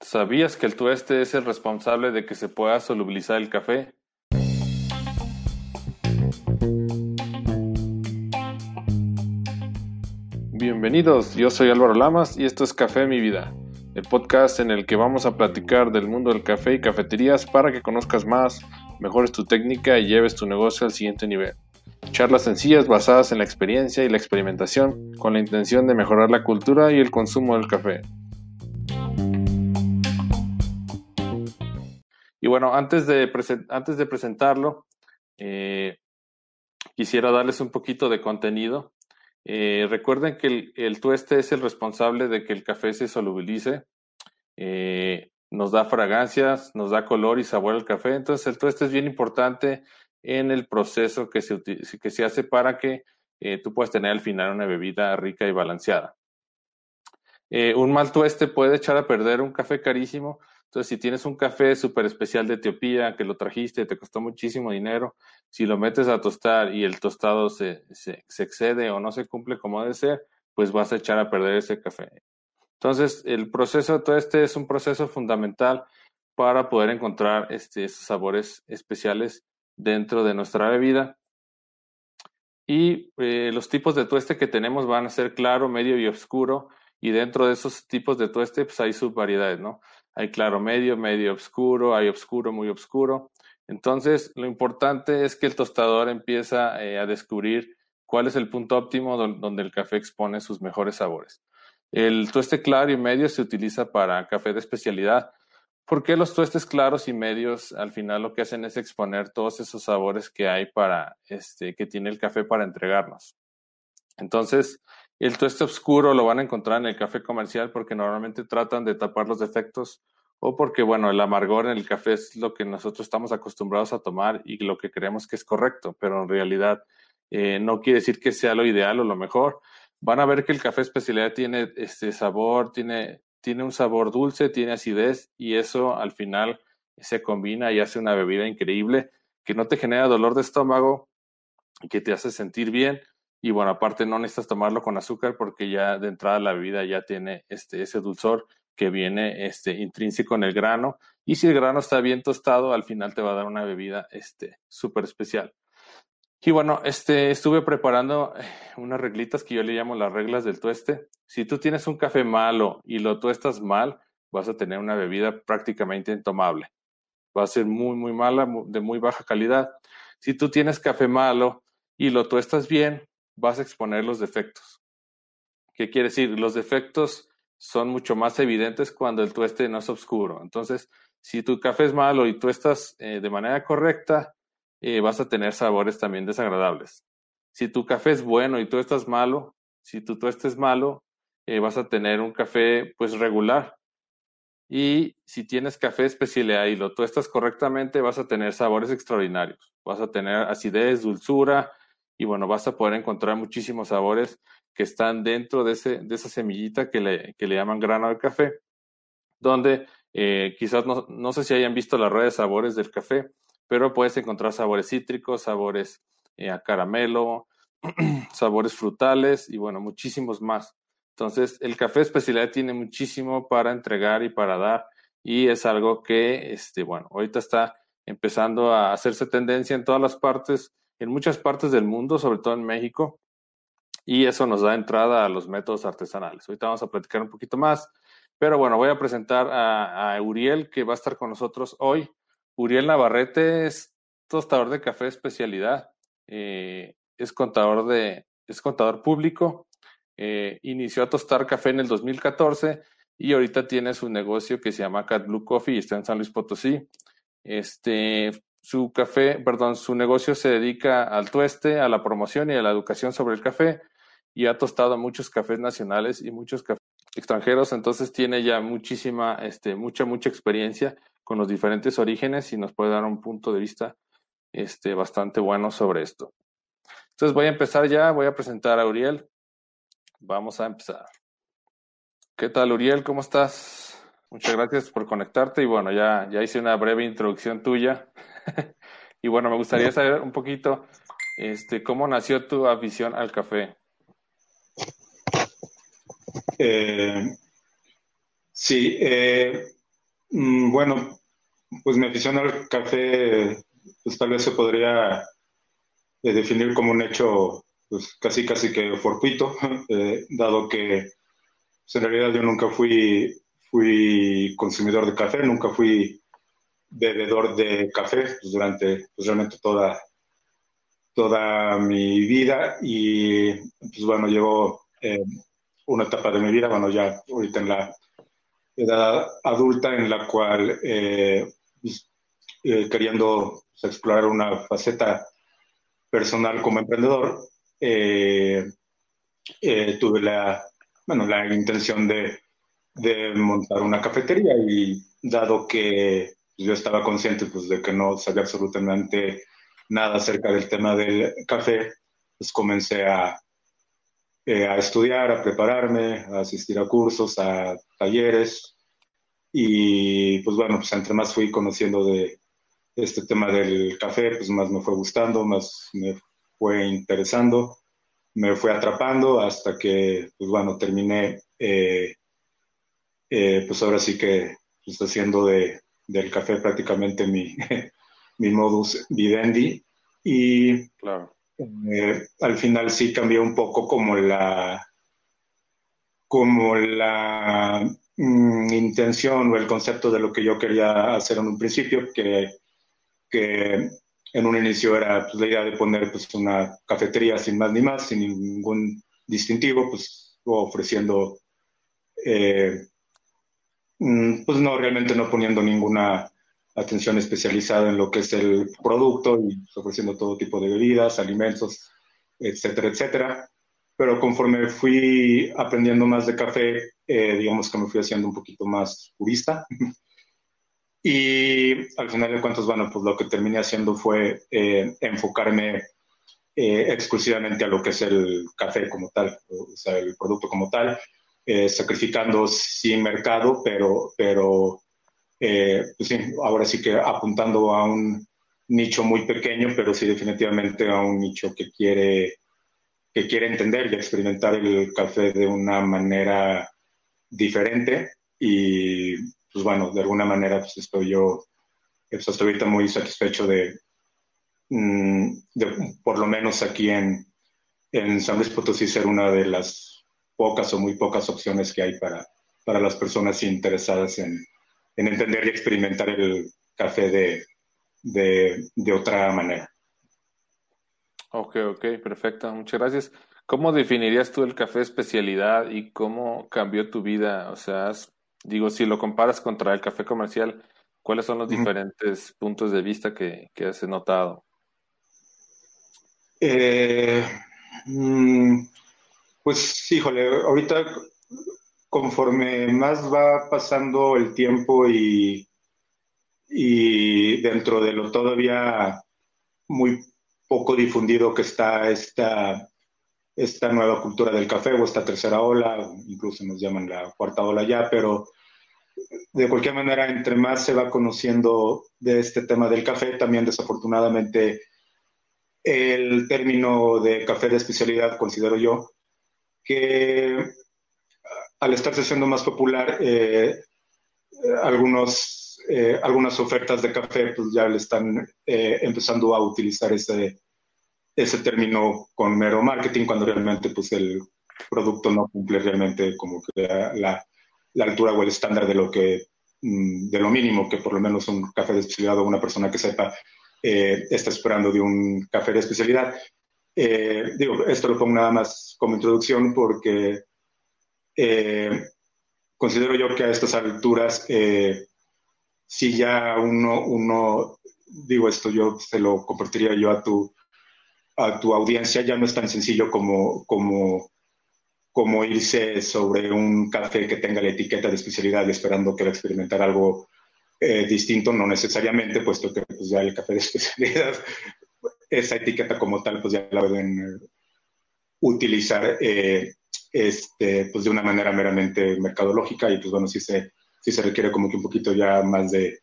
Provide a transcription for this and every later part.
¿Sabías que el tueste es el responsable de que se pueda solubilizar el café? Bienvenidos, yo soy Álvaro Lamas y esto es Café Mi Vida, el podcast en el que vamos a platicar del mundo del café y cafeterías para que conozcas más, mejores tu técnica y lleves tu negocio al siguiente nivel. Charlas sencillas basadas en la experiencia y la experimentación con la intención de mejorar la cultura y el consumo del café. Y bueno, antes de, antes de presentarlo, eh, quisiera darles un poquito de contenido. Eh, recuerden que el, tueste es el responsable de que el café se solubilice. Eh, nos da fragancias, nos da color y sabor al café. Entonces el tueste es bien importante en el proceso que se, que se hace para que tú puedas tener al final una bebida rica y balanceada. un mal tueste puede echar a perder un café carísimo entonces, si tienes un café súper especial de Etiopía que lo trajiste, te costó muchísimo dinero, si lo metes a tostar y el tostado se, excede o no se cumple como debe ser, pues vas a echar a perder ese café. Entonces, el proceso, todo este es un proceso fundamental para poder encontrar este, esos sabores especiales dentro de nuestra bebida. Y eh, los tipos de tueste que tenemos van a ser claro, medio y oscuro. Y dentro de esos tipos de tueste, pues hay subvariedades, ¿no? Hay claro medio, medio oscuro, hay oscuro, muy oscuro. Entonces, lo importante es que el tostador empieza eh, a descubrir cuál es el punto óptimo donde el café expone sus mejores sabores. El tueste claro y medio se utiliza para café de especialidad, porque los tuestes claros y medios al final lo que hacen es exponer todos esos sabores que hay para este que tiene el café para entregarnos. Entonces, el tueste oscuro lo van a encontrar en el café comercial porque normalmente tratan de tapar los defectos o porque, bueno, el amargor en el café es lo que nosotros estamos acostumbrados a tomar y lo que creemos que es correcto, pero en realidad eh, no quiere decir que sea lo ideal o lo mejor. Van a ver que el café especialidad tiene este sabor, tiene, tiene un sabor dulce, tiene acidez y eso al final se combina y hace una bebida increíble que no te genera dolor de estómago que te hace sentir bien y bueno, aparte no necesitas tomarlo con azúcar porque ya de entrada la bebida ya tiene este, ese dulzor que viene este, intrínseco en el grano. Y si el grano está bien tostado, al final te va a dar una bebida este, súper especial. Y bueno, este, estuve preparando eh, unas reglitas que yo le llamo las reglas del tueste. Si tú tienes un café malo y lo tuestas mal, vas a tener una bebida prácticamente intomable. Va a ser muy, muy mala, de muy baja calidad. Si tú tienes café malo y lo tuestas bien, vas a exponer los defectos. ¿Qué quiere decir? Los defectos son mucho más evidentes cuando el tueste no es oscuro. Entonces, si tu café es malo y tú estás eh, de manera correcta, eh, vas a tener sabores también desagradables. Si tu café es bueno y tú estás malo, si tu tueste es malo, eh, vas a tener un café pues regular. Y si tienes café especialidad y lo tuestas correctamente, vas a tener sabores extraordinarios. Vas a tener acidez, dulzura, y bueno, vas a poder encontrar muchísimos sabores que están dentro de, ese, de esa semillita que le, que le llaman grano de café, donde eh, quizás no, no, sé si hayan visto la red de sabores del café, pero puedes encontrar sabores cítricos, sabores eh, a caramelo, sabores frutales y bueno, muchísimos más. Entonces, el café especialidad tiene muchísimo para entregar y para dar y es algo que, este, bueno, ahorita está empezando a hacerse tendencia en todas las partes en muchas partes del mundo, sobre todo en México, y eso nos da entrada a los métodos artesanales. Ahorita vamos a platicar un poquito más, pero bueno, voy a presentar a, Uriel, que va a estar con nosotros hoy. Uriel Navarrete es tostador de café especialidad, eh, es contador de, es contador público, eh, inició a tostar café en el 2014 y ahorita tiene su negocio que se llama Cat Blue Coffee y está en San Luis Potosí. Este, su café, perdón, su negocio se dedica al tueste, a la promoción y a la educación sobre el café y ha tostado muchos cafés nacionales y muchos cafés extranjeros, entonces tiene ya muchísima, este, mucha, mucha experiencia con los diferentes orígenes y nos puede dar un punto de vista este, bastante bueno sobre esto. Entonces voy a empezar ya, voy a presentar a Uriel. Vamos a empezar. ¿Qué tal, Uriel? ¿Cómo estás? Muchas gracias por conectarte y bueno, ya, ya hice una breve introducción tuya. y bueno, me gustaría saber un poquito este, cómo nació tu afición al café. Eh, sí, eh, Mm, bueno, pues mi afición al café, pues tal vez se podría eh, definir como un hecho pues casi casi que fortuito, eh, dado que pues, en realidad yo nunca fui, fui consumidor de café, nunca fui bebedor de café pues, durante pues, realmente toda, toda mi vida. Y pues bueno, llegó eh, una etapa de mi vida, bueno, ya ahorita en la edad adulta en la cual eh, pues, eh, queriendo explorar una faceta personal como emprendedor, tuve la, bueno, la intención de, de montar una cafetería. Y dado que yo estaba consciente pues, de que no sabía absolutamente nada acerca del tema del café, pues comencé a, eh, a estudiar, a prepararme, a asistir a cursos, a talleres. Y pues bueno, pues entre más fui conociendo de este tema del café, pues más me fue gustando, más me fue interesando, me fue atrapando hasta que pues bueno, terminé eh, eh, pues ahora sí que pues, haciendo de, del café prácticamente mi, mi modus vivendi. Y claro. Eh, al final sí cambió un poco como la, como la mm, intención o el concepto de lo que yo quería hacer en un principio, que, que en un inicio era pues, la idea de poner pues, una cafetería sin más ni más, sin ningún distintivo, pues ofreciendo eh, pues no, realmente no poniendo ninguna atención especializada en lo que es el producto y ofreciendo todo tipo de bebidas, alimentos, etcétera, etcétera. Pero conforme fui aprendiendo más de café, eh, digamos que me fui haciendo un poquito más purista. y al final de cuentas, bueno, pues lo que terminé haciendo fue eh, enfocarme eh, exclusivamente a lo que es el café como tal, o sea, el producto como tal, eh, sacrificando sin mercado, pero, pero eh, pues sí, ahora sí que apuntando a un nicho muy pequeño, pero sí definitivamente a un nicho que quiere, que quiere entender y experimentar el café de una manera diferente. Y pues bueno, de alguna manera pues estoy yo, pues estoy ahorita muy satisfecho de, mm, de, por lo menos aquí en, en San Luis Potosí ser una de las pocas o muy pocas opciones que hay para, para las personas interesadas en, en entender y experimentar el café de, de, de, otra manera. Ok, ok, perfecto. Muchas gracias. ¿Cómo definirías tú el café especialidad y cómo cambió tu vida? O sea, digo, si lo comparas contra el café comercial, ¿cuáles son los diferentes puntos de vista que, que has notado? Eh, mm, pues híjole, ahorita conforme más va pasando el tiempo y, y dentro de lo todavía muy poco difundido que está esta, esta nueva cultura del café o esta tercera ola, incluso nos llaman la cuarta ola ya, pero de cualquier manera, entre más se va conociendo de este tema del café, también desafortunadamente el término de café de especialidad, considero yo, que al estarse siendo más popular, eh, algunos, eh, algunas ofertas de café pues ya le están eh, empezando a utilizar ese, ese término con mero marketing, cuando realmente pues el producto no cumple realmente como la, la altura o el estándar de lo que mm, de lo mínimo que por lo menos un café de especialidad o una persona que sepa está esperando de un café de especialidad. Eh, digo, esto lo pongo nada más como introducción porque eh, considero yo que a estas alturas, eh, si ya uno, uno, digo esto, yo se lo compartiría yo a tu, a tu audiencia, ya no es tan sencillo como, como, como irse sobre un café que tenga la etiqueta de especialidad esperando que va a experimentar algo distinto, no necesariamente, puesto que pues, ya el café de especialidad esa etiqueta como tal, pues ya la pueden eh, utilizar eh, este, pues de una manera meramente mercadológica y pues bueno, sí se, sí se requiere como que un poquito ya más de,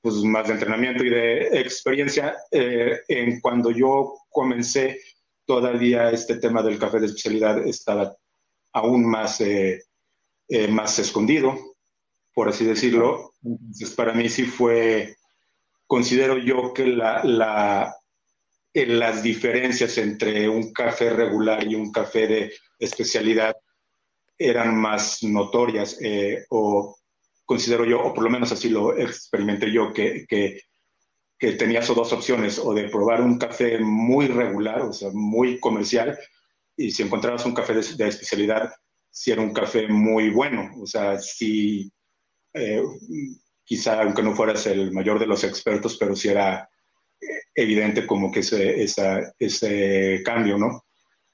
pues más de entrenamiento y de experiencia. Eh, en cuando yo comencé todavía este tema del café de especialidad estaba aún más, más escondido. por así decirlo. Entonces, para mí sí fue, considero yo que la, la, las diferencias entre un café regular y un café de especialidad eran más notorias, eh, o considero yo, o por lo menos así lo experimenté yo, que, que, que tenías dos opciones, o de probar un café muy regular, o sea, muy comercial, y si encontrabas un café de, especialidad, si era un café muy bueno, o sea, si eh, quizá aunque no fueras el mayor de los expertos, pero si era evidente como que ese, ese cambio, ¿no?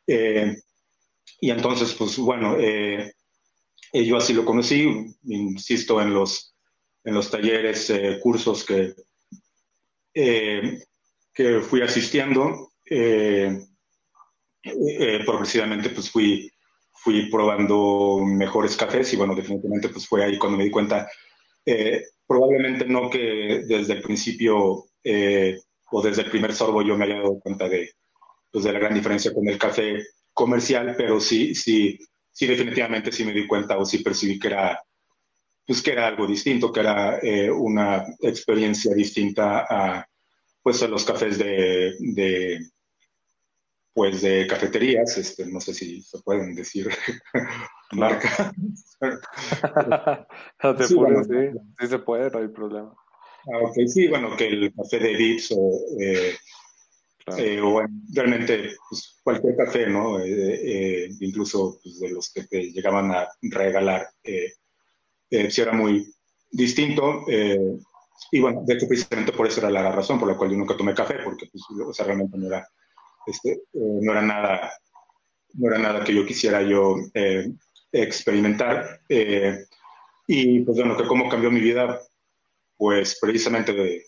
Eh, y entonces, pues bueno, yo así lo conocí, insisto, en los, en los talleres, cursos que, que fui asistiendo. Eh, progresivamente pues fui, fui probando mejores cafés y bueno, definitivamente pues fue ahí cuando me di cuenta, eh, probablemente no que desde el principio eh, o desde el primer sorbo yo me haya dado cuenta de, pues, de la gran diferencia con el café comercial, pero sí, sí, sí definitivamente sí me di cuenta o sí percibí que era, pues que era algo distinto, que era una experiencia distinta a, pues a los cafés de, de pues de cafeterías, este, no sé si se pueden decir marca. no te sí, sí, sí, se puede, no hay problema. Ah, ok, sí, bueno, que el café de Vips o, eh, eh, o realmente pues, cualquier café, ¿no? Eh, incluso pues, de los que te llegaban a regalar, si era muy distinto. y bueno, de hecho, precisamente por eso era la razón por la cual yo nunca tomé café, porque pues, o sea, realmente no era este, eh, no, era nada, no era nada que yo quisiera yo eh, experimentar. Eh, y pues bueno, que cómo cambió mi vida, pues precisamente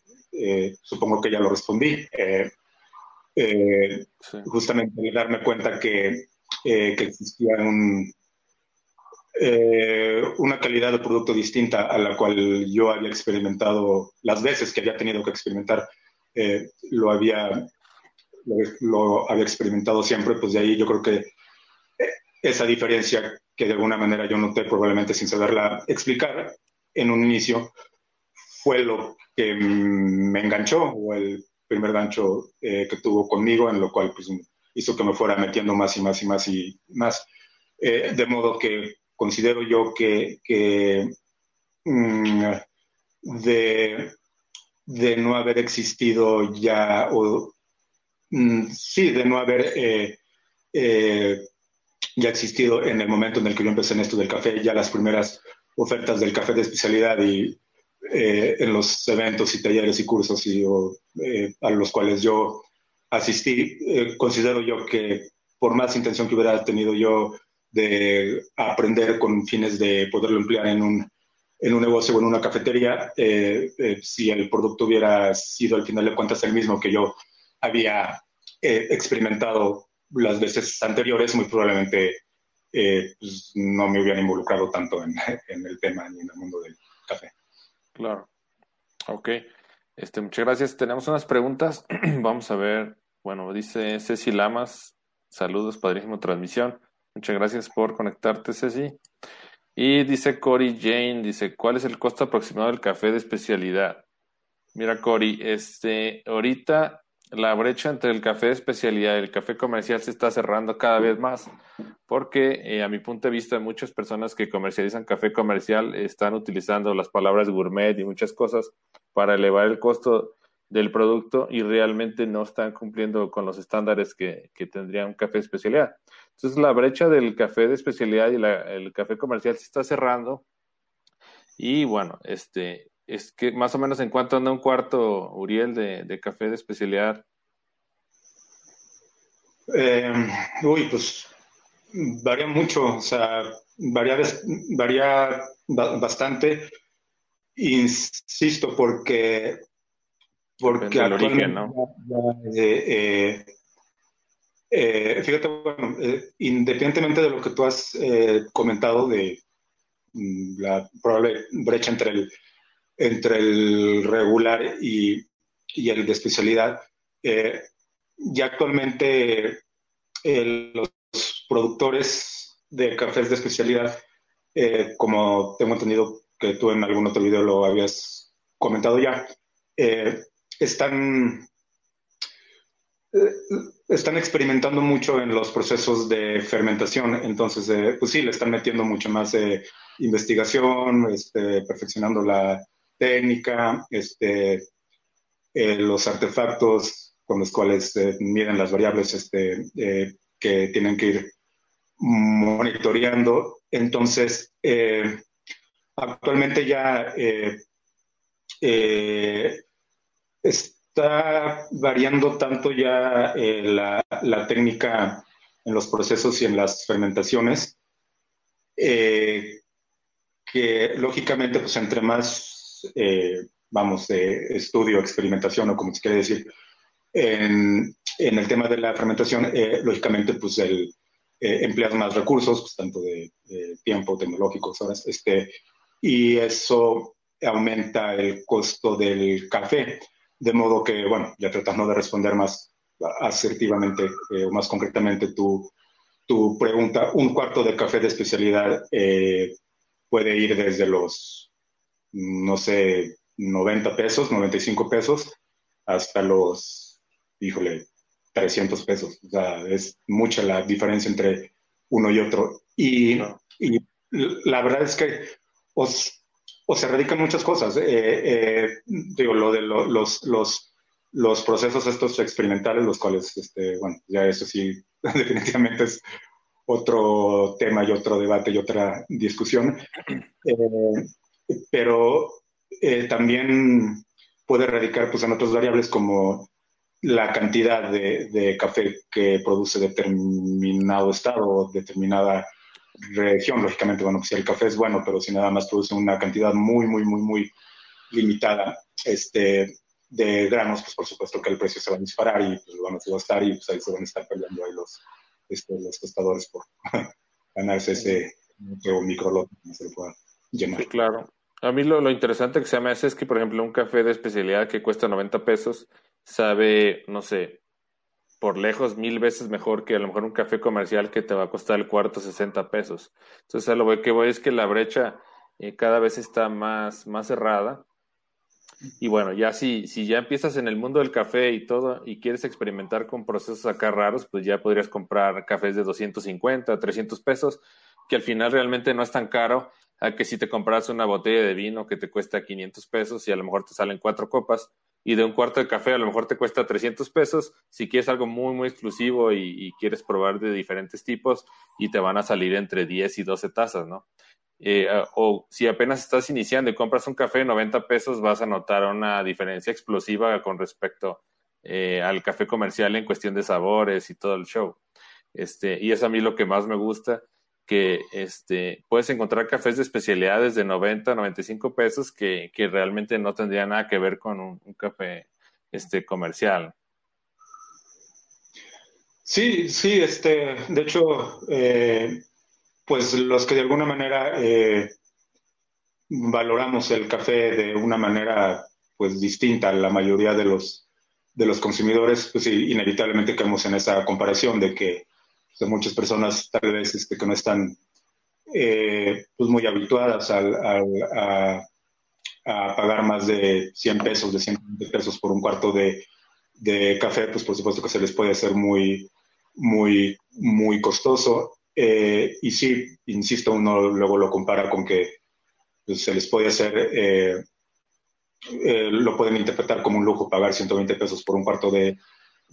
supongo que ya lo respondí. Justamente darme cuenta que, que existía un, una calidad de producto distinta a la cual yo había experimentado las veces que había tenido que experimentar, lo había lo, había experimentado siempre, pues de ahí yo creo que eh, esa diferencia que de alguna manera yo noté probablemente sin saberla explicar en un inicio fue lo que me enganchó o el primer gancho eh, que tuvo conmigo, en lo cual pues, hizo que me fuera metiendo más y más y más y más. Eh, de modo que considero yo que, mm, de, no haber existido ya o Mm, sí, de no haber eh, ya existido en el momento en el que yo empecé en esto del café, ya las primeras ofertas del café de especialidad y eh, en los eventos y talleres y cursos y, a los cuales yo asistí, considero yo que por más intención que hubiera tenido yo de aprender con fines de poderlo emplear en un, en un negocio o en una cafetería, si el producto hubiera sido al final de cuentas el mismo que yo había eh, experimentado las veces anteriores, muy probablemente eh, pues, no me hubiera involucrado tanto en, el tema ni en el mundo del café. Claro. Ok. Este, muchas gracias. Tenemos unas preguntas. Vamos a ver. Bueno, dice Ceci Lamas. Saludos, padrísimo transmisión. Muchas gracias por conectarte, Ceci. Y dice Cory Jane, dice, ¿cuál es el costo aproximado del café de especialidad? Mira, Cory, este, ahorita la brecha entre el café de especialidad y el café comercial se está cerrando cada vez más, porque eh, a mi punto de vista muchas personas que comercializan café comercial están utilizando las palabras gourmet y muchas cosas para elevar el costo del producto y realmente no están cumpliendo con los estándares que, que tendría un café de especialidad. Entonces la brecha del café de especialidad y el café comercial se está cerrando y bueno, este, es que más o menos en cuánto anda un cuarto, Uriel, de, café de especialidad. Eh, uy, pues varía mucho, o sea, varía, varía bastante. Insisto, porque, porque origen, ¿no? Eh, eh, fíjate, bueno, independientemente de lo que tú has comentado de mm, la probable brecha entre el entre el regular y, el de especialidad. Eh, ya actualmente eh, los productores de cafés de especialidad, eh, como tengo entendido, que tú en algún otro video lo habías comentado ya, eh, están, están experimentando mucho en los procesos de fermentación, entonces, pues sí, le están metiendo mucho más investigación, este, perfeccionando la técnica, este, los artefactos con los cuales miden las variables este, que tienen que ir monitoreando. Entonces, actualmente ya eh, está variando tanto ya eh, la, técnica en los procesos y en las fermentaciones, eh, que lógicamente, pues entre más, vamos, de estudio, experimentación o como se quiere decir, en, el tema de la fermentación, lógicamente, pues el, empleas más recursos, pues tanto de, tiempo, tecnológicos, horas, este, y eso aumenta el costo del café. De modo que, bueno, ya tratando de responder más asertivamente eh, o más concretamente tu, tu, pregunta, un cuarto de café de especialidad eh, puede ir desde los, no sé, 90 pesos, 95 pesos, hasta los, híjole, 300 pesos. O sea, es mucha la diferencia entre uno y otro. Y, y la verdad es que os, o se radican muchas cosas. Eh, eh, digo, lo de los, los, los, procesos estos experimentales, los cuales, este, bueno, ya eso sí, definitivamente es otro tema y otro debate y otra discusión. Eh, pero también puede radicar pues, en otras variables como la cantidad de, de café que produce determinado estado, determinada región, lógicamente, bueno, pues si el café es bueno, pero si nada más produce una cantidad muy, muy, muy, muy limitada este, de granos, pues por supuesto que el precio se va a disparar y pues, lo van a gastar y pues ahí se van a estar peleando ahí los, este, los tostadores por ganarse ese micro que se lo pueda Sí, claro. A mí lo, lo, interesante que se me hace es que, por ejemplo, un café de especialidad que cuesta 90 pesos sabe, no sé, por lejos mil veces mejor que a lo mejor un café comercial que te va a costar el cuarto 60 pesos. Entonces, a lo que voy es que la brecha eh, cada vez está más, más cerrada. Y bueno, ya si, si ya empiezas en el mundo del café y todo y quieres experimentar con procesos acá raros, pues ya podrías comprar cafés de 250, 300 pesos, que al final realmente no es tan caro a que si te compras una botella de vino que te cuesta 500 pesos y a lo mejor te salen cuatro copas, y de un cuarto de café a lo mejor te cuesta 300 pesos. Si quieres algo muy, muy exclusivo y, quieres probar de diferentes tipos y te van a salir entre 10 y 12 tazas, ¿no? Eh, o si apenas estás iniciando y compras un café de 90 pesos, vas a notar una diferencia explosiva con respecto eh, al café comercial en cuestión de sabores y todo el show. Este, y es a mí lo que más me gusta que este, puedes encontrar cafés de especialidades de 90, 95 pesos que, que realmente no tendría nada que ver con un, café este, comercial. Sí, sí, este, de hecho, eh, pues los que de alguna manera eh, valoramos el café de una manera pues distinta a la mayoría de los, de los consumidores, pues inevitablemente caemos en esa comparación de que muchas personas tal vez este, que no están eh, pues muy habituadas a, pagar más de 100 pesos, de 120 pesos por un cuarto de, de, café, pues por supuesto que se les puede hacer muy, muy, muy costoso. Eh, y sí, insisto, uno luego lo compara con que pues, se les puede hacer, eh, lo pueden interpretar como un lujo pagar 120 pesos por un cuarto de,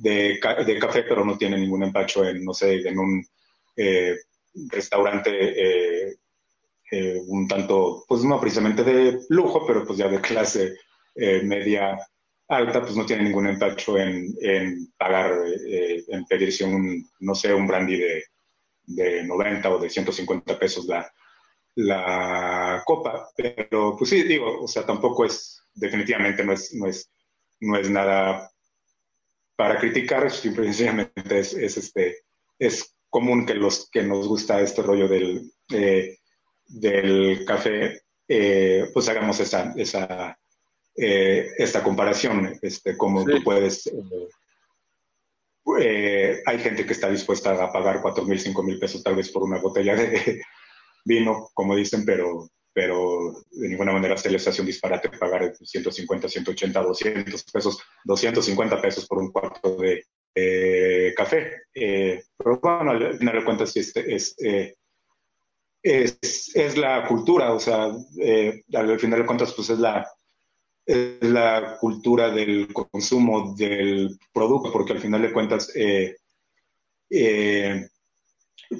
de, café, pero no tiene ningún empacho en, no sé, en un eh, restaurante eh, eh, un tanto, pues no precisamente de lujo, pero pues ya de clase media alta, pues no tiene ningún empacho en, en pagar, en pedirse un, no sé, un brandy de, de 90 o de 150 pesos la, la copa. Pero pues sí, digo, o sea, tampoco es, definitivamente no es, no es, no es nada para criticar, simplemente es, es, este, es común que los que nos gusta este rollo del, eh, del café, eh, pues hagamos esa, esa eh, esta comparación, este, como tú puedes... hay gente que está dispuesta a pagar cuatro mil, cinco mil pesos tal vez por una botella de vino, como dicen, pero pero de ninguna manera se les hace un disparate pagar 150, 180, 200 pesos, 250 pesos por un cuarto de café. Eh, pero bueno, al final de cuentas este, es, es, es, es, la cultura, o sea, eh, al final de cuentas pues es la, es la cultura del consumo del producto, porque al final de cuentas, eh,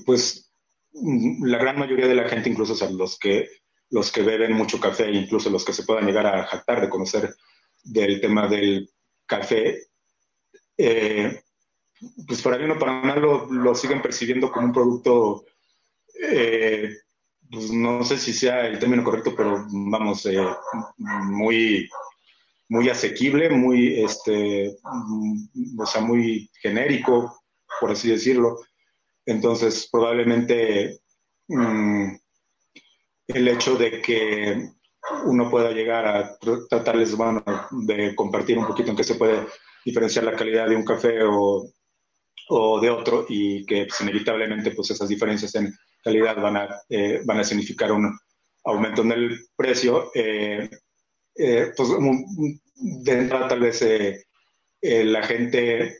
pues la gran mayoría de la gente, incluso los que los que beben mucho café, incluso los que se puedan llegar a jactar de conocer del tema del café, eh, pues para mí no para nada lo, siguen percibiendo como un producto, eh, pues no sé si sea el término correcto, pero vamos, eh, muy, muy asequible, muy, este, o sea, muy genérico, por así decirlo. Entonces, probablemente mm, el hecho de que uno pueda llegar a tratarles, bueno, de compartir un poquito en qué se puede diferenciar la calidad de un café o, o de otro y que pues, inevitablemente pues esas diferencias en calidad van a, eh, van a significar un aumento en el precio, eh, eh, pues de entrada tal vez la gente,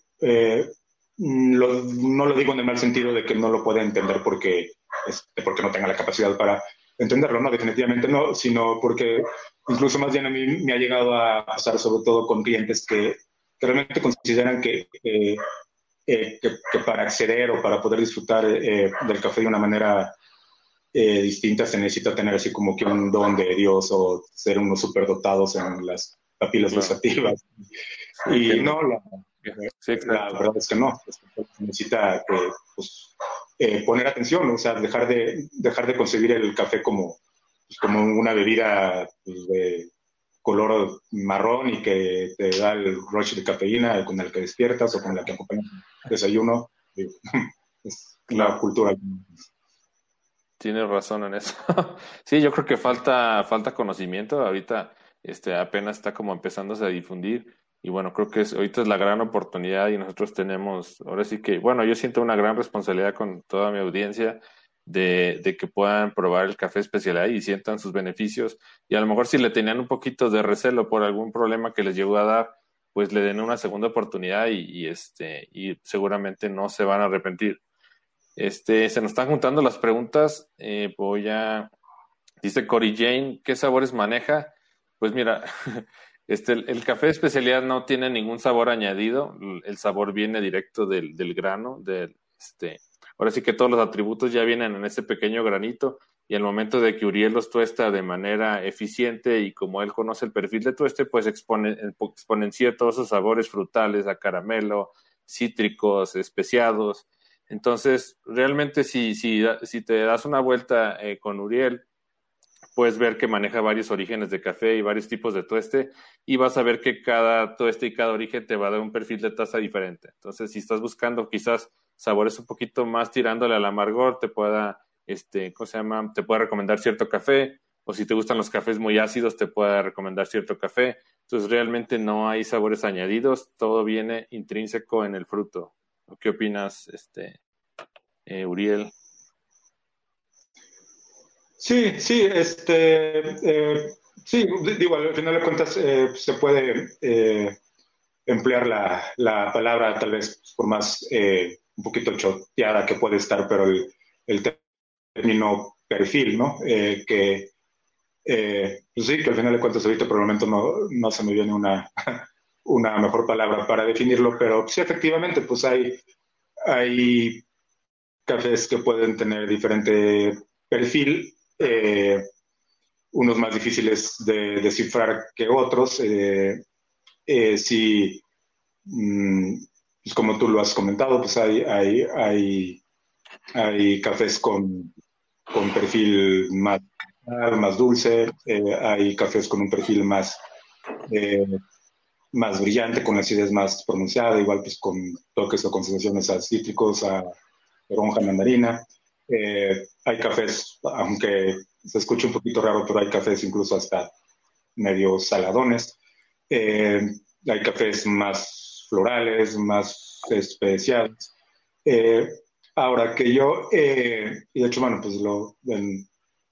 no lo digo en el mal sentido de que no lo puede entender porque, este, porque no tenga la capacidad para entenderlo, no, definitivamente no, sino porque incluso más bien a mí me ha llegado a pasar sobre todo con clientes que, realmente consideran que, eh, que, para acceder o para poder disfrutar eh, del café de una manera eh, distinta se necesita tener así como que un don de Dios o ser unos superdotados en las papilas gustativas. Y no, la, la, verdad es que no, se necesita pues, eh, poner atención, o sea, dejar de, dejar de concebir el café como, pues, como una bebida pues, de color marrón y que te da el rush de cafeína con el que despiertas o con la que acompañas el desayuno. es la cultura. Tienes razón en eso. sí, yo creo que falta, falta conocimiento. Ahorita este, apenas está como empezándose a difundir y bueno, creo que es, ahorita es la gran oportunidad y nosotros tenemos, ahora sí que, bueno, yo siento una gran responsabilidad con toda mi audiencia de, que puedan probar el café especialidad y sientan sus beneficios. Y a lo mejor si le tenían un poquito de recelo por algún problema que les llegó a dar, pues le den una segunda oportunidad y, este, y seguramente no se van a arrepentir. Este, se nos están juntando las preguntas. Eh, voy a, dice Cory Jane, ¿qué sabores maneja? Pues mira, Este, el, café de especialidad no tiene ningún sabor añadido, el sabor viene directo del, del grano, del, este, ahora sí que todos los atributos ya vienen en ese pequeño granito y al momento de que Uriel los tuesta de manera eficiente y como él conoce el perfil de tueste, pues expone, exponencia todos esos sabores frutales, a caramelo, cítricos, especiados. Entonces, realmente si, si, si te das una vuelta eh, con Uriel, puedes ver que maneja varios orígenes de café y varios tipos de tueste y vas a ver que cada tueste y cada origen te va a dar un perfil de taza diferente. Entonces, si estás buscando quizás sabores un poquito más tirándole al amargor, te pueda, este, ¿cómo se llama? Te puede recomendar cierto café o si te gustan los cafés muy ácidos, te puede recomendar cierto café. Entonces, realmente no hay sabores añadidos, todo viene intrínseco en el fruto. ¿Qué opinas, este, eh, Uriel? Sí, sí, este, eh, sí, digo, al final de cuentas eh, se puede eh, emplear la, la, palabra tal vez por más un poquito choteada que puede estar, pero el, el término perfil, ¿no? que pues sí, que al final de cuentas ahorita por el momento no, no se me viene una, una mejor palabra para definirlo, pero sí, efectivamente, pues hay, hay cafés que pueden tener diferente perfil eh, unos más difíciles de descifrar que otros. Eh, eh, si, mm, pues como tú lo has comentado, pues hay, hay, hay, cafés con, con perfil más, más dulce, hay cafés con un perfil más, más brillante, con acidez más pronunciada, igual pues con toques o concentraciones a cítricos, a toronja, mandarina. Eh, hay cafés, aunque se escuche un poquito raro, pero hay cafés incluso hasta medio saladones. Eh, hay cafés más florales, más especiales. Eh, ahora que yo, y de hecho, bueno, pues lo,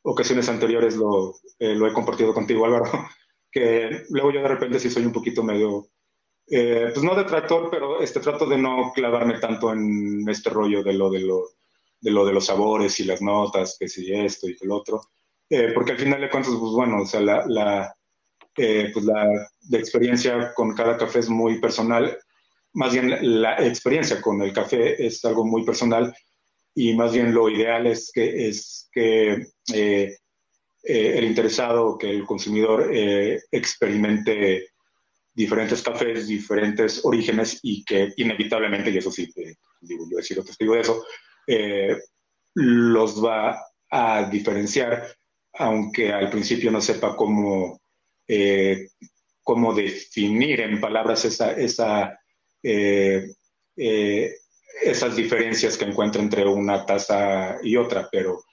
ocasiones anteriores lo, he compartido contigo, Álvaro, que luego yo de repente sí soy un poquito medio pues no detractor, pero este, trato de no clavarme tanto en este rollo de lo de, lo, de, lo de los sabores y las notas, que si esto y que el otro, eh, porque al final de cuentas, pues bueno, o sea, la, la, eh, pues la, experiencia con cada café es muy personal, más bien la experiencia con el café es algo muy personal y más bien lo ideal es que, es que el interesado, que el consumidor experimente diferentes cafés, diferentes orígenes y que inevitablemente, y eso sí, eh, digo, yo he sido testigo de eso, eh, los va a diferenciar, aunque al principio no sepa cómo, eh, cómo definir en palabras esa, esa, esas diferencias que encuentra entre una taza y otra, pero,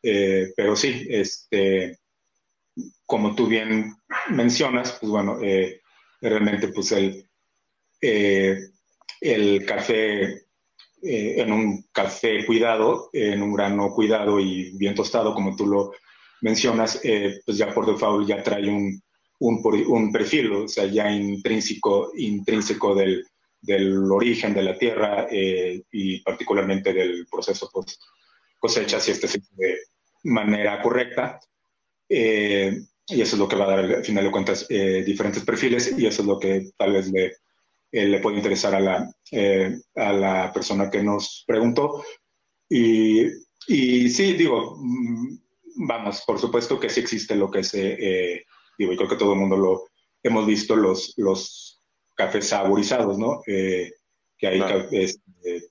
pero sí, este, como tú bien mencionas, pues bueno, realmente pues el, eh, el café eh, en un café cuidado, en un grano cuidado y bien tostado, como tú lo mencionas, eh, pues ya por default ya trae un, un, un, perfil, o sea, ya intrínseco, intrínseco del, del origen de la tierra y particularmente del proceso pues, cosecha, si este se de manera correcta. Eh, y eso es lo que va a dar al final de cuentas eh, diferentes perfiles y eso es lo que tal vez le, eh, le puede interesar a la, eh, a la persona que nos preguntó. Y, y sí, digo, mm, vamos, por supuesto que sí existe lo que se, digo, y creo que todo el mundo lo hemos visto, los, los cafés saborizados, ¿no? que hay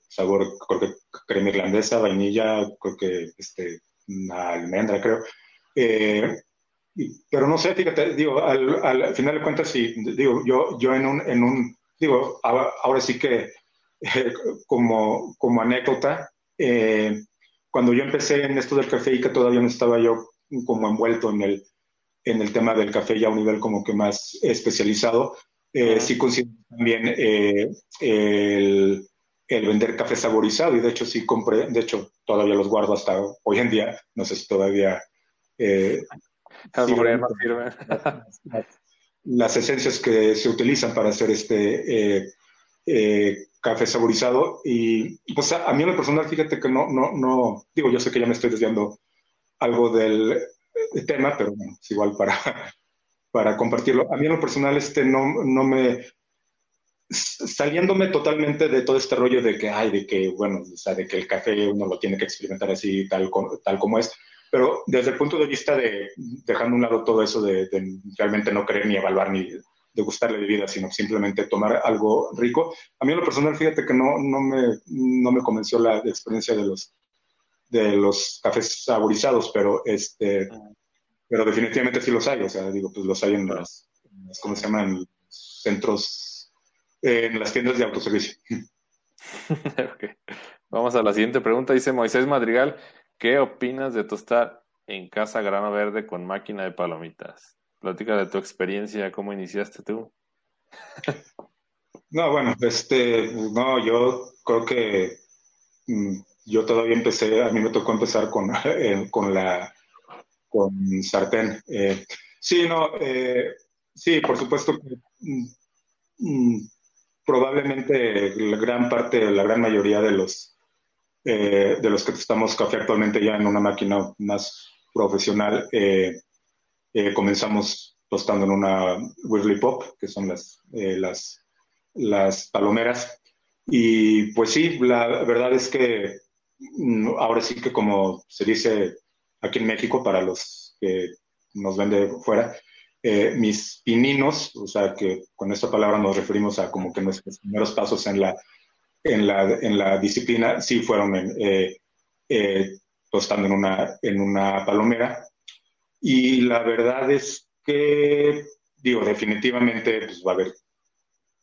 sabor, creo que crema irlandesa, vainilla, creo que este, una almendra, creo pero no sé, fíjate, digo, al, al, final de cuentas, sí, digo, yo, yo en un, en un digo, ahora, sí que eh, como, como anécdota, eh, cuando yo empecé en esto del café y que todavía no estaba yo como envuelto en el, en el tema del café ya a un nivel como que más especializado, eh, sí considero también el, el, vender café saborizado. Y de hecho sí compré, de hecho todavía los guardo hasta hoy en día, no sé si todavía las, esencias que se utilizan para hacer este eh, eh, café saborizado. Y pues a, mí en lo personal, fíjate que no, no, no, digo, yo sé que ya me estoy desviando algo del tema, pero es igual para, para compartirlo. A mí en lo personal, este no, no me, saliéndome totalmente de todo este rollo de que, ay, de que, bueno, o sea, de que el café uno lo tiene que experimentar así, tal, tal como es. Pero desde el punto de vista de, dejando a un lado todo eso de, realmente no querer ni evaluar ni de gustarle de vida, sino simplemente tomar algo rico, a mí en lo personal, fíjate que no, no, me, no me convenció la experiencia de los, de los cafés saborizados, pero, este, pero definitivamente sí los hay, o sea, digo, pues los hay en las, ¿cómo se llaman? Centros, en las tiendas de autoservicio. Vamos a la siguiente pregunta, dice Moisés Madrigal, ¿Qué opinas de tostar en casa grano verde con máquina de palomitas? Platica de tu experiencia, ¿cómo iniciaste tú? no, bueno, este, no, yo creo que mm, yo todavía empecé, a mí me tocó empezar con, eh, con la con sartén. Eh, sí, no, eh, sí, por supuesto que mm, mm, probablemente la gran parte, la gran mayoría de los eh, de los que tostamos café actualmente ya en una máquina más profesional, eh, eh, comenzamos tostando en una Whirly Pop, que son las, las, las palomeras. Y pues sí, la verdad es que mm, ahora sí que como se dice aquí en México, para los que nos ven de fuera, mis pininos, o sea que con esta palabra nos referimos a como que nuestros primeros pasos en la en la, en la disciplina sí fueron eh, eh, tostando en una, en una palomera. Y la verdad es que, digo, definitivamente pues, va a haber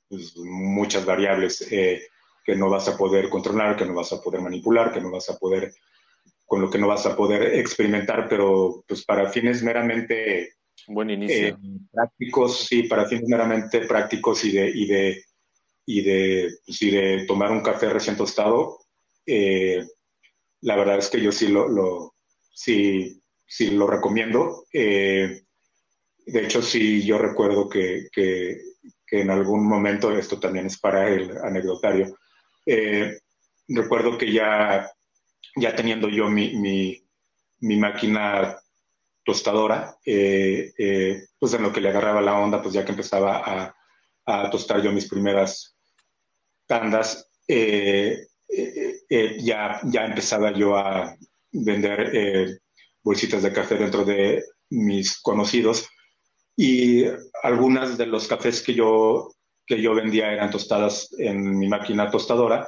pues, muchas variables eh, que no vas a poder controlar, que no vas a poder manipular, que no vas a poder, con lo que no vas a poder experimentar, pero pues para fines meramente... Buen inicio. prácticos, sí, para fines meramente prácticos y de, y de y de, pues, de tomar un café recién tostado, eh, la verdad es que yo sí lo, lo sí, sí lo recomiendo. Eh, de hecho, sí, yo recuerdo que, que, en algún momento, esto también es para el anecdotario, eh, recuerdo que ya, ya teniendo yo mi, mi, mi máquina tostadora, eh, pues en lo que le agarraba la onda, pues ya que empezaba a, a tostar yo mis primeras tandas, ya, ya empezaba yo a vender bolsitas de café dentro de mis conocidos. Y algunas de los cafés que yo, que yo vendía eran tostadas en mi máquina tostadora.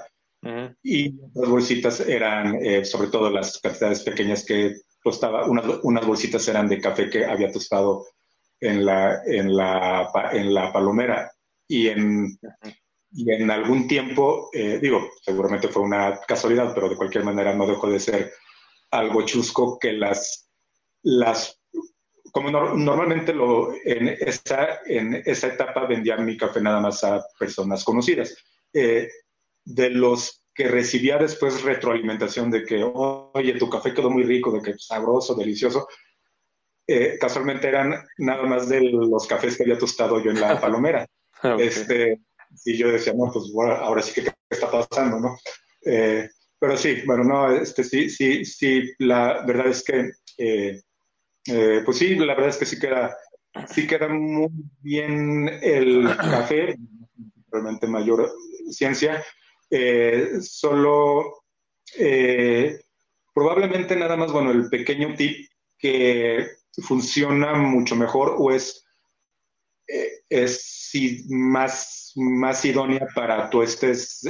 Y las bolsitas eran eh, sobre todo las cantidades pequeñas que tostaba, unas, unas, bolsitas eran de café que había tostado en la, en la, en la palomera. Y en, y en algún tiempo, eh, digo, seguramente fue una casualidad, pero de cualquier manera no dejó de ser algo chusco que las, las como normalmente lo, en, esa, en esa etapa vendía mi café nada más a personas conocidas. Eh, de los que recibía después retroalimentación de que, oye, tu café quedó muy rico, de que sabroso, delicioso, eh, casualmente eran nada más de los cafés que había tostado yo en la palomera. este, y yo decía, no, pues bueno, ahora sí que está pasando, ¿no? Eh, pero sí, bueno, no, este, sí, sí, sí, la verdad es que, eh, eh, pues sí, la verdad es que sí queda, sí queda muy bien el café, realmente mayor ciencia, solo probablemente nada más, bueno, el pequeño tip que funciona mucho mejor o es, es más, más idónea para tuestes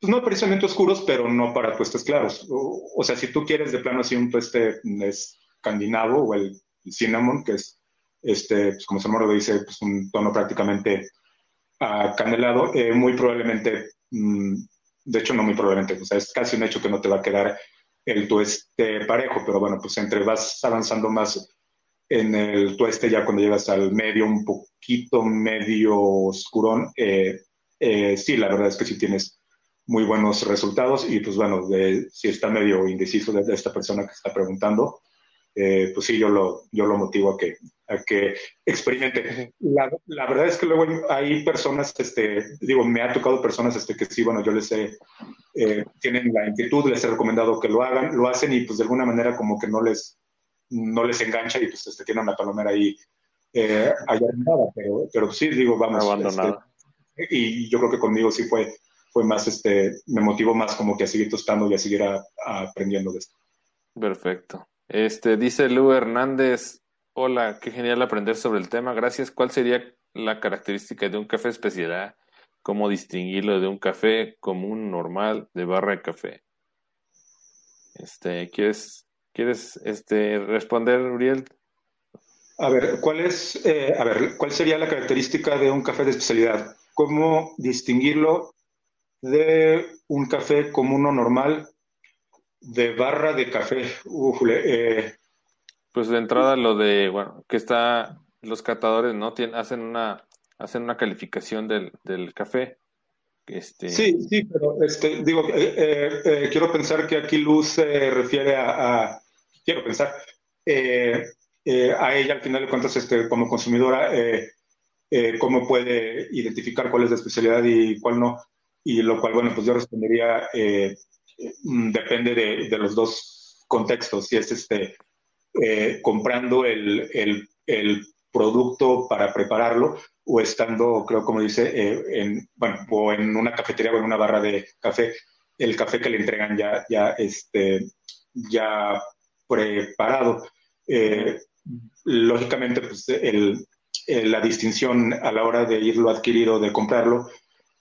pues no precisamente oscuros, pero no para tuestes claros. O, sea, si tú quieres de plano así un tueste escandinavo o el cinnamon, que es, este, pues como Zamora lo dice, pues un tono prácticamente acanelado, eh, muy probablemente, mm, de hecho no muy probablemente, o sea, es casi un hecho que no te va a quedar el tueste parejo, pero bueno, pues entre vas avanzando más en el tueste ya cuando llegas al medio, un poquito medio oscurón, eh, eh, sí, la verdad es que sí tienes muy buenos resultados y pues bueno, de, si está medio indeciso de, esta persona que está preguntando, eh, pues sí, yo lo, yo lo motivo a que, a que experimente. La, la, verdad es que luego hay personas, este, digo, me ha tocado personas este, que sí, bueno, yo les he, eh, tienen la inquietud, les he recomendado que lo hagan, lo hacen y pues de alguna manera como que no les, no les engancha y pues este, tienen la palomera ahí eh, allá nada, pero, pero sí, digo, vamos. Abandonada. Este, y yo creo que conmigo sí fue fue más, este, me motivó más como que a seguir tostando y a seguir aprendiendo de esto. Perfecto. Este, dice Lu Hernández, hola, qué genial aprender sobre el tema, gracias. ¿Cuál sería la característica de un café especialidad? ¿Cómo distinguirlo de un café común, normal, de barra de café? Este, ¿quieres, quieres este, responder, Uriel? A ver, ¿cuál es, eh, a ver, ¿cuál sería la característica de un café de especialidad? ¿Cómo distinguirlo de un café como uno normal de barra de café. Eh. Pues de entrada lo de, bueno, que está, los catadores, ¿no? hacen una, hacen una calificación del, del café. Este... Sí, sí, pero este, digo, eh, eh, quiero pensar que aquí Luz se refiere a, quiero pensar, a ella al final de cuentas, este, como consumidora, cómo puede identificar cuál es la especialidad y cuál no. Y lo cual, bueno, pues yo respondería, eh, mm, depende de, los dos contextos, si es este, eh, comprando el, el, producto para prepararlo o estando, creo como dice, eh, en, bueno, o en una cafetería o en una barra de café, el café que le entregan ya, ya, este, ya preparado. lógicamente, pues el, la distinción a la hora de irlo a adquirir o de comprarlo,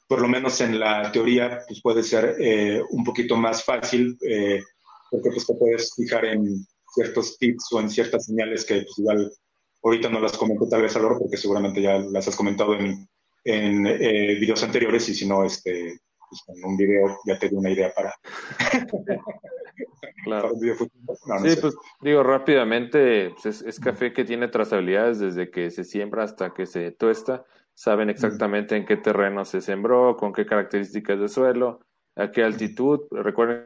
por lo menos en la teoría, pues puede ser eh, un poquito más fácil, eh, porque pues te puedes fijar en ciertos tips o en ciertas señales que pues igual ahorita no las comento tal vez a porque seguramente ya las has comentado en, en eh, videos anteriores y si no, este, pues en un video ya te doy una idea para... claro. sí, pues digo rápidamente, pues, es, es, café que tiene trazabilidades desde que se siembra hasta que se tuesta. Saben exactamente en qué terreno se sembró, con qué características de suelo, a qué altitud, recuerden.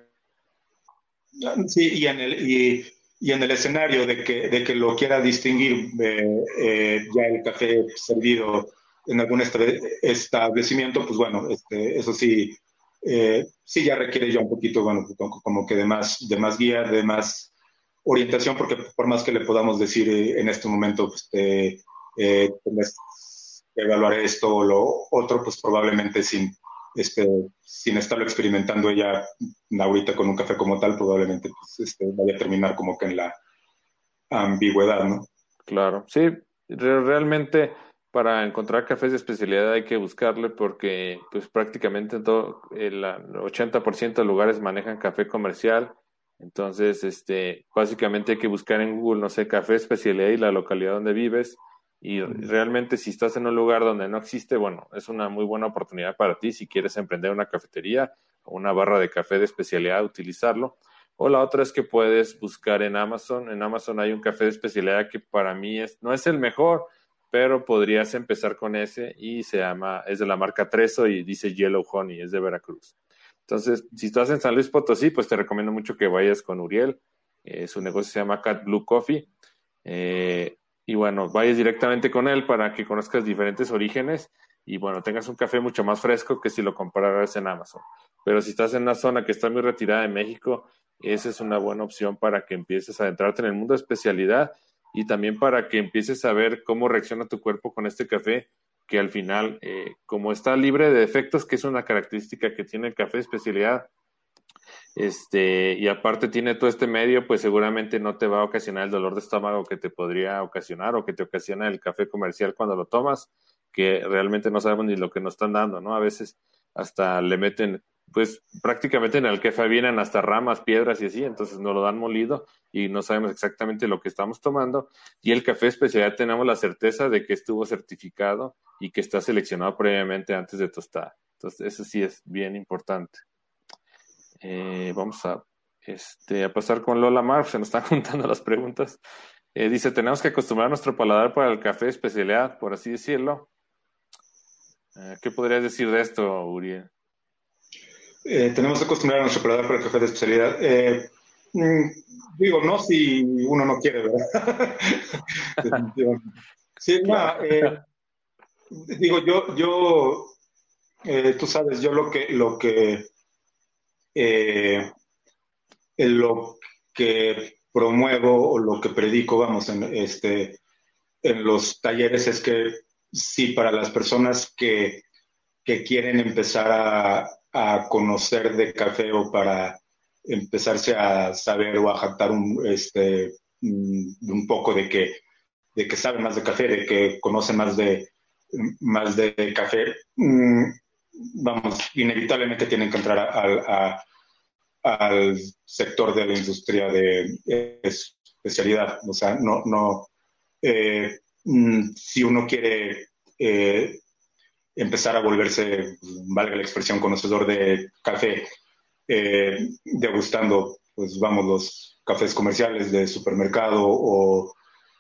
Sí, y, en el, y, y en el escenario de que, de que lo quiera distinguir eh, eh, ya el café servido en algún establecimiento, pues bueno, este, eso sí, eh, sí ya requiere ya un poquito, bueno, como que de más, de más guía, de más orientación, porque por más que le podamos decir en este momento, pues que evaluar esto o lo otro, pues probablemente sin, este, sin estarlo experimentando ella ahorita con un café como tal, probablemente pues, este, vaya a terminar como que en la ambigüedad, ¿no? Claro, sí, realmente para encontrar cafés de especialidad hay que buscarle porque pues prácticamente todo el 80% de lugares manejan café comercial, entonces este básicamente hay que buscar en Google, no sé, café especialidad y la localidad donde vives y realmente si estás en un lugar donde no existe, bueno, es una muy buena oportunidad para ti si quieres emprender una cafetería o una barra de café de especialidad, utilizarlo. O la otra es que puedes buscar en Amazon. En Amazon hay un café de especialidad que para mí es, no es el mejor, pero podrías empezar con ese y se llama, es de la marca Treso y dice Yellow Honey, es de Veracruz. Entonces, si estás en San Luis Potosí, pues te recomiendo mucho que vayas con Uriel. Eh, su negocio se llama Cat Blue Coffee. Eh, y bueno, vayas directamente con él para que conozcas diferentes orígenes y bueno, tengas un café mucho más fresco que si lo compraras en Amazon. Pero si estás en una zona que está muy retirada de México, esa es una buena opción para que empieces a adentrarte en el mundo de especialidad y también para que empieces a ver cómo reacciona tu cuerpo con este café, que al final, eh, como está libre de defectos, que es una característica que tiene el café especialidad, este, y aparte tiene todo este medio, pues seguramente no te va a ocasionar el dolor de estómago que te podría ocasionar o que te ocasiona el café comercial cuando lo tomas, que realmente no sabemos ni lo que nos están dando, ¿no? A veces hasta le meten, pues prácticamente en el café vienen hasta ramas, piedras y así, entonces nos lo dan molido y no sabemos exactamente lo que estamos tomando. Y el café especial tenemos la certeza de que estuvo certificado y que está seleccionado previamente antes de tostar. Entonces, eso sí es bien importante. Eh, vamos a, este, a pasar con Lola Mar, se nos están juntando las preguntas. Eh, dice, tenemos que acostumbrar nuestro paladar para el café especialidad, por así decirlo. Eh, ¿Qué podrías decir de esto, Uriel? Tenemos que acostumbrar nuestro paladar para el café de especialidad. Mm, digo, no si uno no quiere, ¿verdad? sí, digo, yo, yo, tú sabes, yo lo que, lo que eh, lo que promuevo o lo que predico, vamos, en, este, en los talleres es que sí, para las personas que, quieren empezar a, conocer de café o para empezarse a saber o a jactar un, este, mm, un poco de que, de que saben más de café, de que conocen más de, más de café, mm, vamos, inevitablemente tienen que entrar a, al sector de la industria de especialidad. O sea, no, no, eh, mm, si uno quiere eh, empezar a volverse, valga la expresión, conocedor de café, eh, degustando, pues vamos, los cafés comerciales de supermercado o,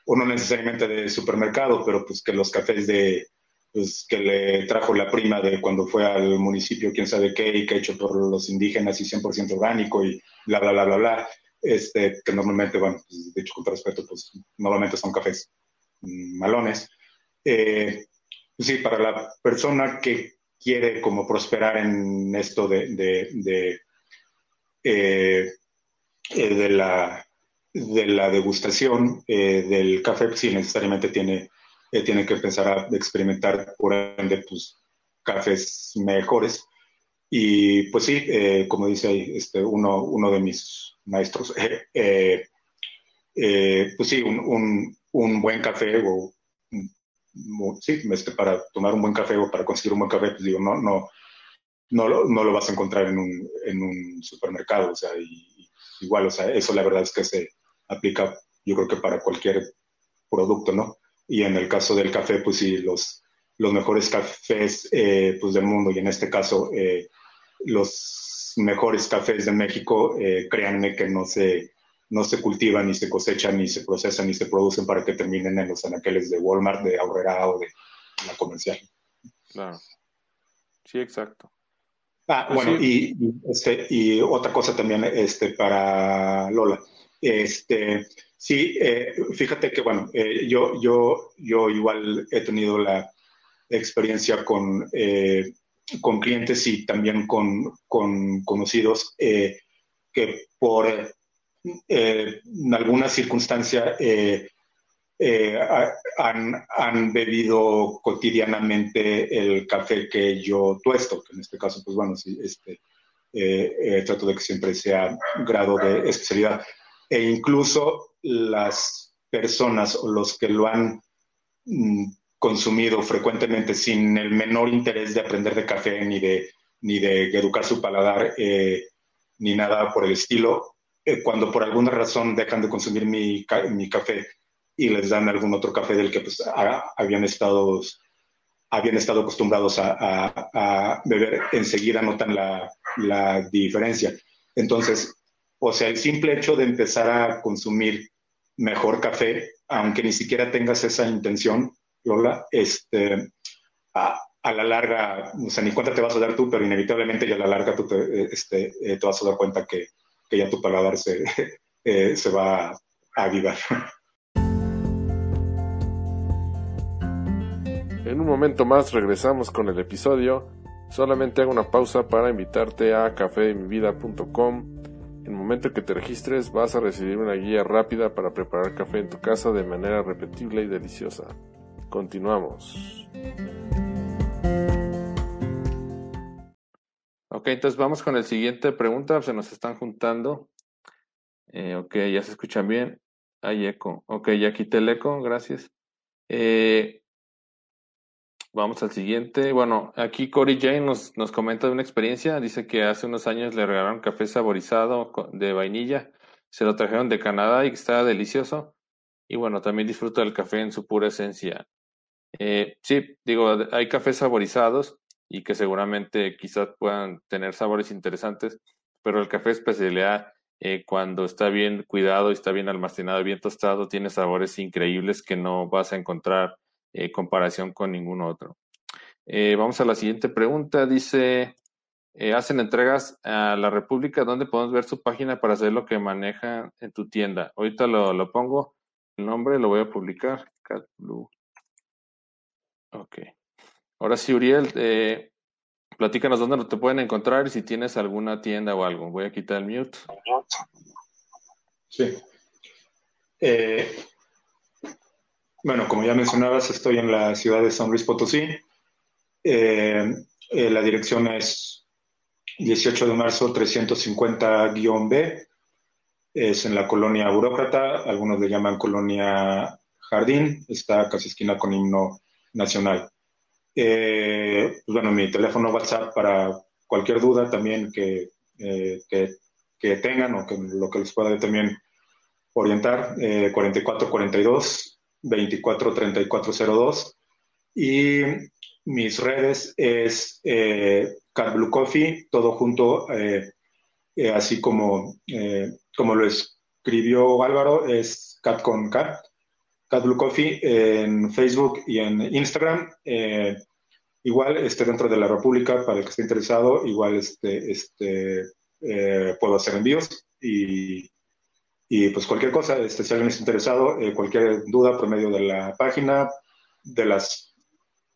o no necesariamente de supermercado, pero pues que los cafés de pues, que le trajo la prima de cuando fue al municipio, quién sabe qué, y que hecho por los indígenas y 100% orgánico y bla, bla, bla, bla, bla, este, que normalmente, bueno, pues, de hecho, con respeto, pues normalmente son cafés malones. Eh, sí, para la persona que quiere como prosperar en esto de, de, de, eh, eh, de la, de la degustación del café, pues sí, necesariamente tiene eh, tiene que empezar a experimentar, por ende, pues, cafés mejores. Y pues sí, eh, como dice este, uno, uno de mis maestros, eh, pues sí, un, un, buen café o sí, este, para tomar un buen café o para conseguir un buen café, pues digo, no, no, no, lo, no lo vas a encontrar en un, en un supermercado, o sea, igual, o sea, eso la verdad es que se aplica, yo creo que para cualquier producto, ¿no? y en el caso del café, pues sí, los, los mejores cafés eh, pues del mundo y en este caso eh, los mejores cafés de México, eh, créanme que no se, no se cultivan, ni se cosechan, ni se procesan, ni se producen para que terminen en los anaqueles de Walmart, de Aurrera o de la comercial. Claro. Sí, exacto. Ah, pues bueno, y, este, y otra cosa también este, para Lola. Este, sí, eh, fíjate que, bueno, eh, yo, yo, yo igual he tenido la experiencia con, eh, con clientes y también con, con conocidos que por en alguna circunstancia han, han, bebido cotidianamente el café que yo tuesto, que en este caso, pues bueno, sí, este, trato de que siempre sea grado de especialidad. E incluso las personas o los que lo han mm, consumido frecuentemente sin el menor interés de aprender de café ni de, ni de educar su paladar eh, ni nada por el estilo, eh, cuando por alguna razón dejan de consumir mi, mi, café y les dan algún otro café del que pues, habían, estado, habían estado acostumbrados a, a, beber, enseguida notan la, la diferencia. Entonces, o sea, el simple hecho de empezar a consumir mejor café, aunque ni siquiera tengas esa intención, Lola, este, a, la larga, o sea, ni cuenta te vas a dar tú, pero inevitablemente ya a la larga tú te, este, eh, te vas a dar cuenta que, ya tu paladar se, eh, se va a avivar. En un momento más regresamos con el episodio. Solamente hago una pausa para invitarte a cafemivida.com en el momento que te registres vas a recibir una guía rápida para preparar café en tu casa de manera repetible y deliciosa. Continuamos. Ok, entonces vamos con la siguiente pregunta. Se nos están juntando. Eh, ok, ya se escuchan bien. Hay eco. Ok, ya quité el eco, gracias. Eh, Vamos al siguiente. Bueno, aquí Cory Jane nos, nos comenta de una experiencia. Dice que hace unos años le regalaron café saborizado de vainilla. Se lo trajeron de Canadá y que estaba delicioso. Y bueno, también disfruta del café en su pura esencia. Eh, sí, digo, hay cafés saborizados y que seguramente quizás puedan tener sabores interesantes, pero el café especialidad, eh, cuando está bien cuidado y está bien almacenado, bien tostado, tiene sabores increíbles que no vas a encontrar eh, comparación con ningún otro. Eh, vamos a la siguiente pregunta. Dice, eh, hacen entregas a la República, ¿dónde podemos ver su página para hacer lo que maneja en tu tienda? Ahorita lo, pongo, el nombre lo voy a publicar. Cat Blue. Ok. Ahora sí, Uriel, eh, platícanos dónde te pueden encontrar y si tienes alguna tienda o algo. Voy a quitar el mute. Sí. Bueno, como ya mencionabas, estoy en la ciudad de San Luis Potosí. Eh, eh, la dirección es 18 de marzo 350-B. Es en la colonia Burócrata, algunos le llaman colonia Jardín, está casi esquina con himno nacional. Eh, pues bueno, mi teléfono WhatsApp para cualquier duda también que, que, tengan o que lo que les pueda también orientar, 4442 243402 y mis redes es eh, Cat Blue Coffee, todo junto, eh, eh, así como, eh, como lo escribió Álvaro, es Cat con Cat, Cat Blue Coffee en Facebook y en Instagram. Igual esté dentro de la República, para el que esté interesado, igual este, este, puedo hacer envíos y y pues cualquier cosa, este, si alguien está interesado, eh, cualquier duda por medio de la página, de las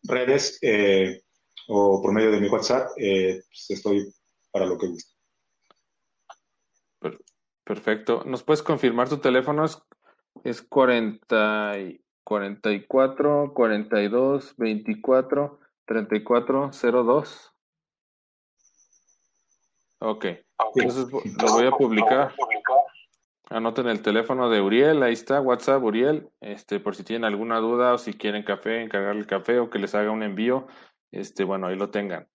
redes eh, o por medio de mi WhatsApp, eh, pues estoy para lo que guste. Perfecto. ¿Nos puedes confirmar tu teléfono? Es 40, 44 42 24 34 02. Ok. Entonces lo voy a publicar. Anoten el teléfono de Uriel, ahí está, WhatsApp Uriel, este, por si tienen alguna duda o si quieren café, encargarle el café o que les haga un envío, este, bueno, ahí lo tengan.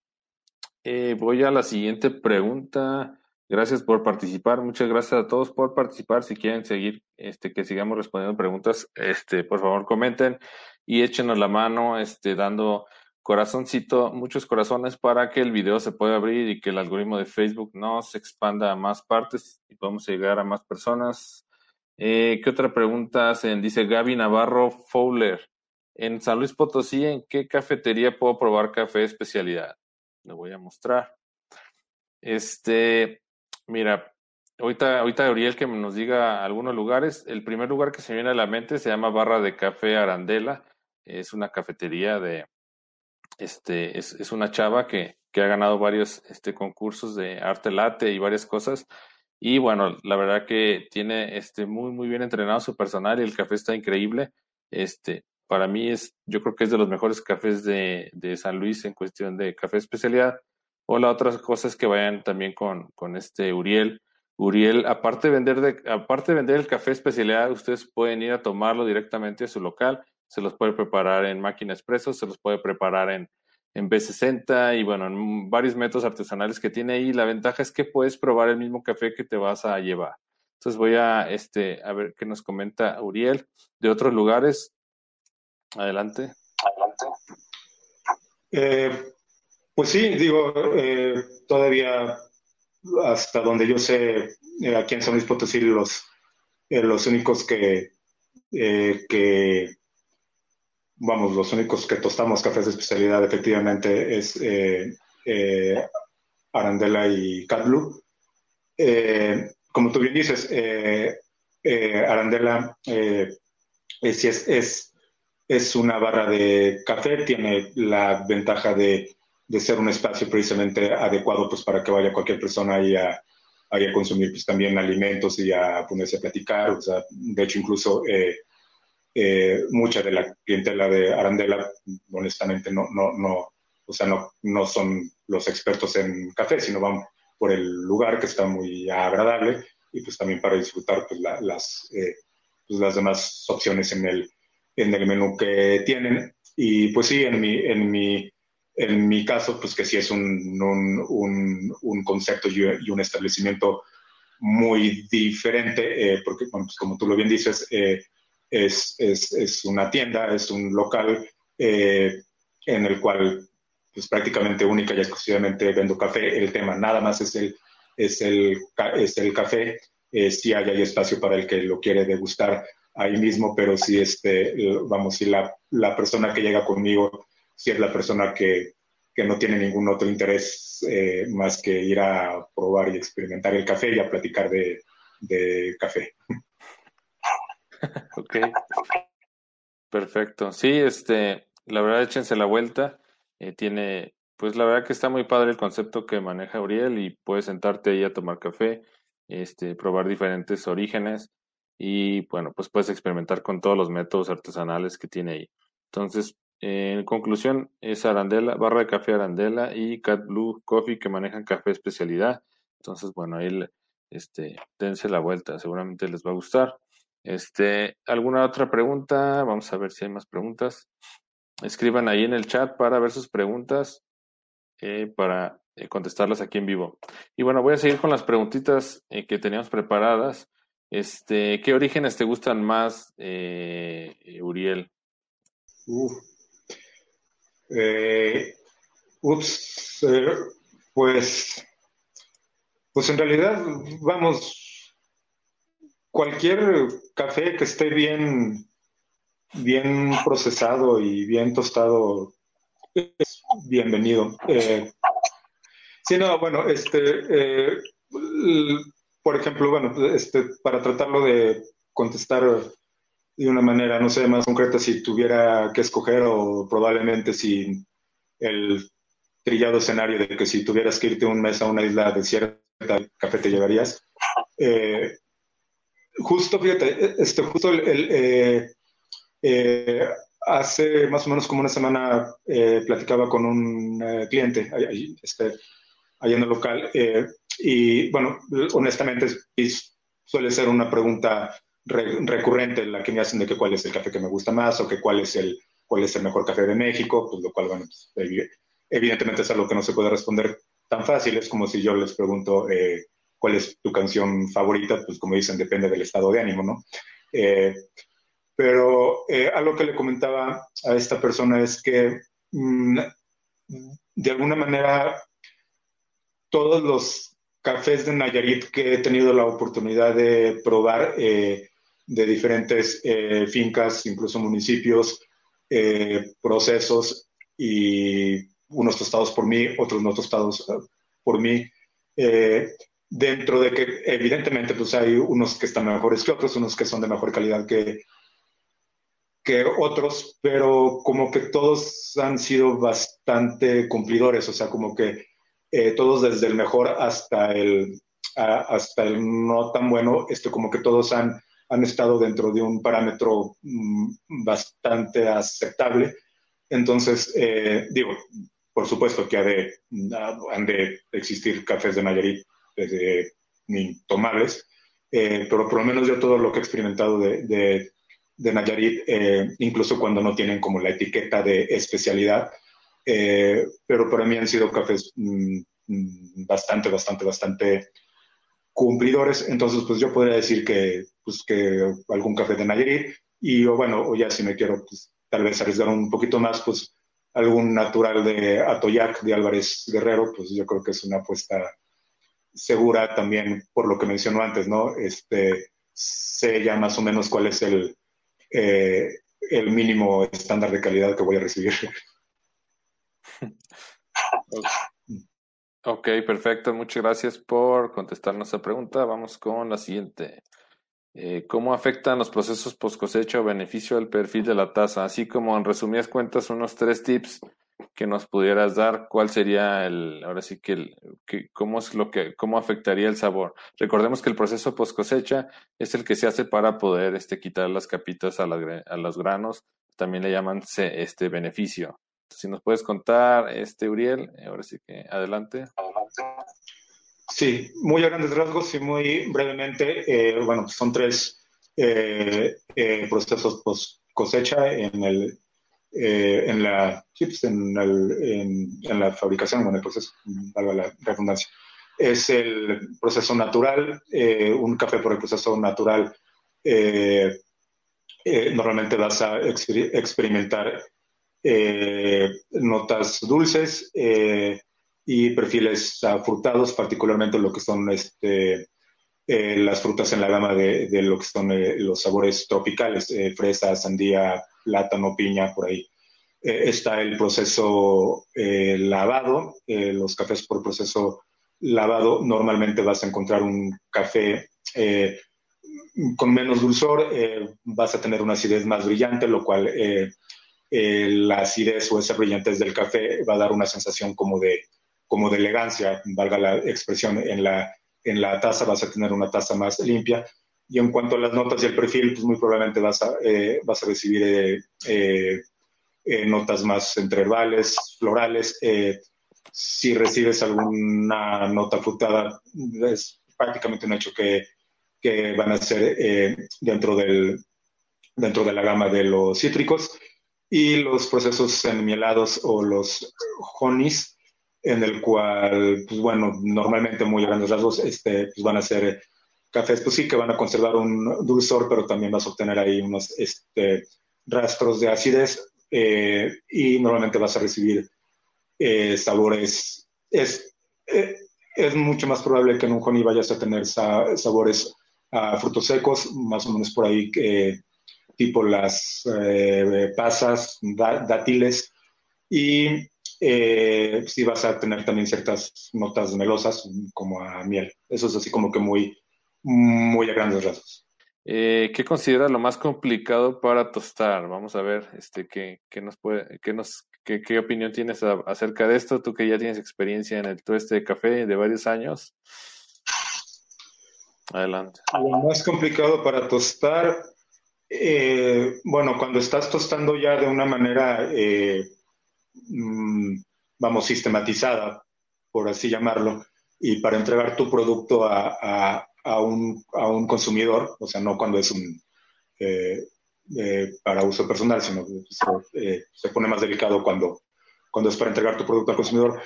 Eh, voy a la siguiente pregunta. Gracias por participar, muchas gracias a todos por participar. Si quieren seguir, este, que sigamos respondiendo preguntas, este, por favor comenten y échenos la mano, este, dando corazoncito, muchos corazones para que el video se pueda abrir y que el algoritmo de Facebook nos expanda a más partes y podamos llegar a más personas. Eh, ¿Qué otra pregunta hacen? Dice Gaby Navarro Fowler. En San Luis Potosí, ¿en qué cafetería puedo probar café especialidad? Le voy a mostrar. Este, mira, ahorita, ahorita Ariel que nos diga algunos lugares. El primer lugar que se viene a la mente se llama Barra de Café Arandela. Es una cafetería de, este, es, es una chava que, que, ha ganado varios este, concursos de arte late y varias cosas. Y bueno, la verdad que tiene este, muy, muy bien entrenado su personal y el café está increíble. Este, para mí es, yo creo que es de los mejores cafés de, de San Luis en cuestión de café especialidad. O la otra cosa es que vayan también con, con este Uriel. Uriel, aparte de, vender de, aparte de vender el café especialidad, ustedes pueden ir a tomarlo directamente a su local. Se los puede preparar en máquina expreso, se los puede preparar en, en B60 y bueno, en varios métodos artesanales que tiene ahí. La ventaja es que puedes probar el mismo café que te vas a llevar. Entonces voy a, este, a ver qué nos comenta Uriel de otros lugares. Adelante. Adelante. Eh, pues sí, digo, eh, todavía hasta donde yo sé, eh, aquí en San Luis Potosí los, eh, los únicos que, que, vamos, los únicos que tostamos cafés de especialidad efectivamente es Arandela y Cat Blue. como tú bien dices, Arandela es, es, es una barra de café, tiene la ventaja de de ser un espacio precisamente adecuado pues para que vaya cualquier persona ahí a, a consumir pues también alimentos y a ponerse a platicar. O sea, de hecho, incluso eh, eh, mucha de la clientela de Arandela, honestamente, no, no, no, o sea, no, no son los expertos en café, sino van por el lugar que está muy agradable y pues también para disfrutar pues, las, eh, pues, las demás opciones en el, en el menú que tienen. Y pues sí, en mi, en mi en mi caso, pues que sí es un, un, un, concepto y, un establecimiento muy diferente, eh, porque, pues como tú lo bien dices, eh, es, es, es, una tienda, es un local eh, en el cual pues prácticamente única y exclusivamente vendo café. El tema nada más es el, es el, es el café. si hay, hay espacio para el que lo quiere degustar ahí mismo, pero si este, vamos, si la, la persona que llega conmigo si es la persona que, que no tiene ningún otro interés eh, más que ir a probar y experimentar el café y a platicar de, de café. ok. Perfecto. Sí, este, la verdad, échense la vuelta. Eh, tiene, pues la verdad que está muy padre el concepto que maneja Uriel y puedes sentarte ahí a tomar café, este, probar diferentes orígenes y bueno, pues puedes experimentar con todos los métodos artesanales que tiene ahí. Entonces, en conclusión, es Arandela, barra de café Arandela y Cat Blue Coffee que manejan café especialidad. Entonces, bueno, ahí este, dense la vuelta, seguramente les va a gustar. Este, ¿alguna otra pregunta? Vamos a ver si hay más preguntas. Escriban ahí en el chat para ver sus preguntas, eh, para eh, contestarlas aquí en vivo. Y bueno, voy a seguir con las preguntitas eh, que teníamos preparadas. Este, ¿qué orígenes te gustan más, Uriel? Eh, ups, eh, pues, pues en realidad, vamos, cualquier café que esté bien, bien procesado y bien tostado es bienvenido. Eh, sí, no, bueno, este, por ejemplo, bueno, este, para tratarlo de contestar de una manera, no sé, más concreta, si tuviera que escoger o probablemente si el trillado escenario de que si tuvieras que irte un mes a una isla desierta, café te llevarías. Eh, justo, fíjate, este, justo el, eh, eh, hace más o menos como una semana platicaba con un cliente ahí, este, en el local y bueno, honestamente suele ser una pregunta recurrente la que me hacen de que cuál es el café que me gusta más o que cuál es el, cuál es el mejor café de México, pues lo cual, bueno, pues, evidentemente es algo que no se puede responder tan fácil. Es como si yo les pregunto eh, cuál es tu canción favorita, pues como dicen, depende del estado de ánimo, ¿no? Eh, pero eh, algo que le comentaba a esta persona es que mm, de alguna manera todos los cafés de Nayarit que he tenido la oportunidad de probar eh, de diferentes fincas, incluso municipios, procesos y unos tostados por mí, otros no tostados por mí. Dentro de que evidentemente pues hay unos que están mejores que otros, unos que son de mejor calidad que, que otros, pero como que todos han sido bastante cumplidores, o sea, como que eh, todos desde el mejor hasta el, hasta el no tan bueno, este, como que todos han, han estado dentro de un parámetro mm, bastante aceptable. Entonces, eh, digo, por supuesto que ha de, han de existir cafés de Nayarit eh, ni tomables, eh, pero por lo menos yo todo lo que he experimentado de, de, Nayarit, eh, incluso cuando no tienen como la etiqueta de especialidad, pero para mí han sido cafés mm, mm, bastante, bastante, bastante cumplidores, entonces pues yo podría decir que, pues, que algún café de Nayarit y o bueno, o ya si me quiero pues, tal vez arriesgar un poquito más, pues algún natural de Atoyac de Álvarez Guerrero, pues yo creo que es una apuesta segura también por lo que mencionó antes, ¿no? Este, sé ya más o menos cuál es el, eh, el mínimo estándar de calidad que voy a recibir. Ok, perfecto. Muchas gracias por contestarnos esa pregunta. Vamos con la siguiente. Eh, ¿Cómo afectan los procesos post cosecha o beneficio del perfil de la tasa? Así como en resumidas cuentas, unos tres tips que nos pudieras dar, ¿cuál sería el, ahora sí que, el, que cómo es lo que, cómo afectaría el sabor? Recordemos que el proceso post cosecha es el que se hace para poder este, quitar las capitas a, a los granos, también le llaman este beneficio. Si nos puedes contar, este Uriel, ahora sí que adelante. Sí, muy a grandes rasgos y muy brevemente, eh, bueno, son tres eh, eh, procesos post cosecha en el eh, en la chips, en, en, la fabricación, en el proceso, valga la redundancia. Es el proceso natural, eh, un café por el proceso natural. Eh, normalmente vas a experimentar notas dulces y perfiles frutados, particularmente lo que son este, las frutas en la gama de, de lo que son los sabores tropicales, fresa, sandía, plátano, piña, por ahí. Eh, está el proceso eh, lavado. Eh, los cafés por proceso lavado normalmente vas a encontrar un café con menos dulzor, vas a tener una acidez más brillante, lo cual la acidez o esa brillantez del café va a dar una sensación como de, como de elegancia, valga la expresión, en la, en la taza vas a tener una taza más limpia y en cuanto a las notas y el perfil, pues muy probablemente vas a, eh, vas a recibir eh, eh, notas más entreverbales, florales. si recibes alguna nota frutada, es prácticamente un hecho que, que van a ser dentro, del, dentro de la gama de los cítricos. Y los procesos enmielados o los honeys, en el cual, pues bueno, normalmente muy grandes rasgos, este, pues van a ser cafés, pues sí que van a conservar un dulzor, pero también vas a obtener ahí unos este, rastros de acidez eh, y normalmente vas a recibir eh, sabores. Es, eh, es mucho más probable que en un honey vayas a tener sabores a frutos secos, más o menos por ahí, tipo las pasas, dátiles, y sí vas a tener también ciertas notas melosas, como a miel. Eso es así como que muy muy a grandes rasgos. Eh, ¿Qué considera lo más complicado para tostar? Vamos a ver, este, qué, qué nos puede, qué nos, qué, qué, opinión tienes acerca de esto, tú que ya tienes experiencia en el tueste de café de varios años. Adelante. Lo más complicado para tostar, eh, bueno, cuando estás tostando ya de una manera, eh, mm, vamos, sistematizada, por así llamarlo, y para entregar tu producto a, a un, a un consumidor, o sea, no cuando es un eh, eh, para uso personal, sino eh, se pone más delicado cuando, cuando es para entregar tu producto al consumidor.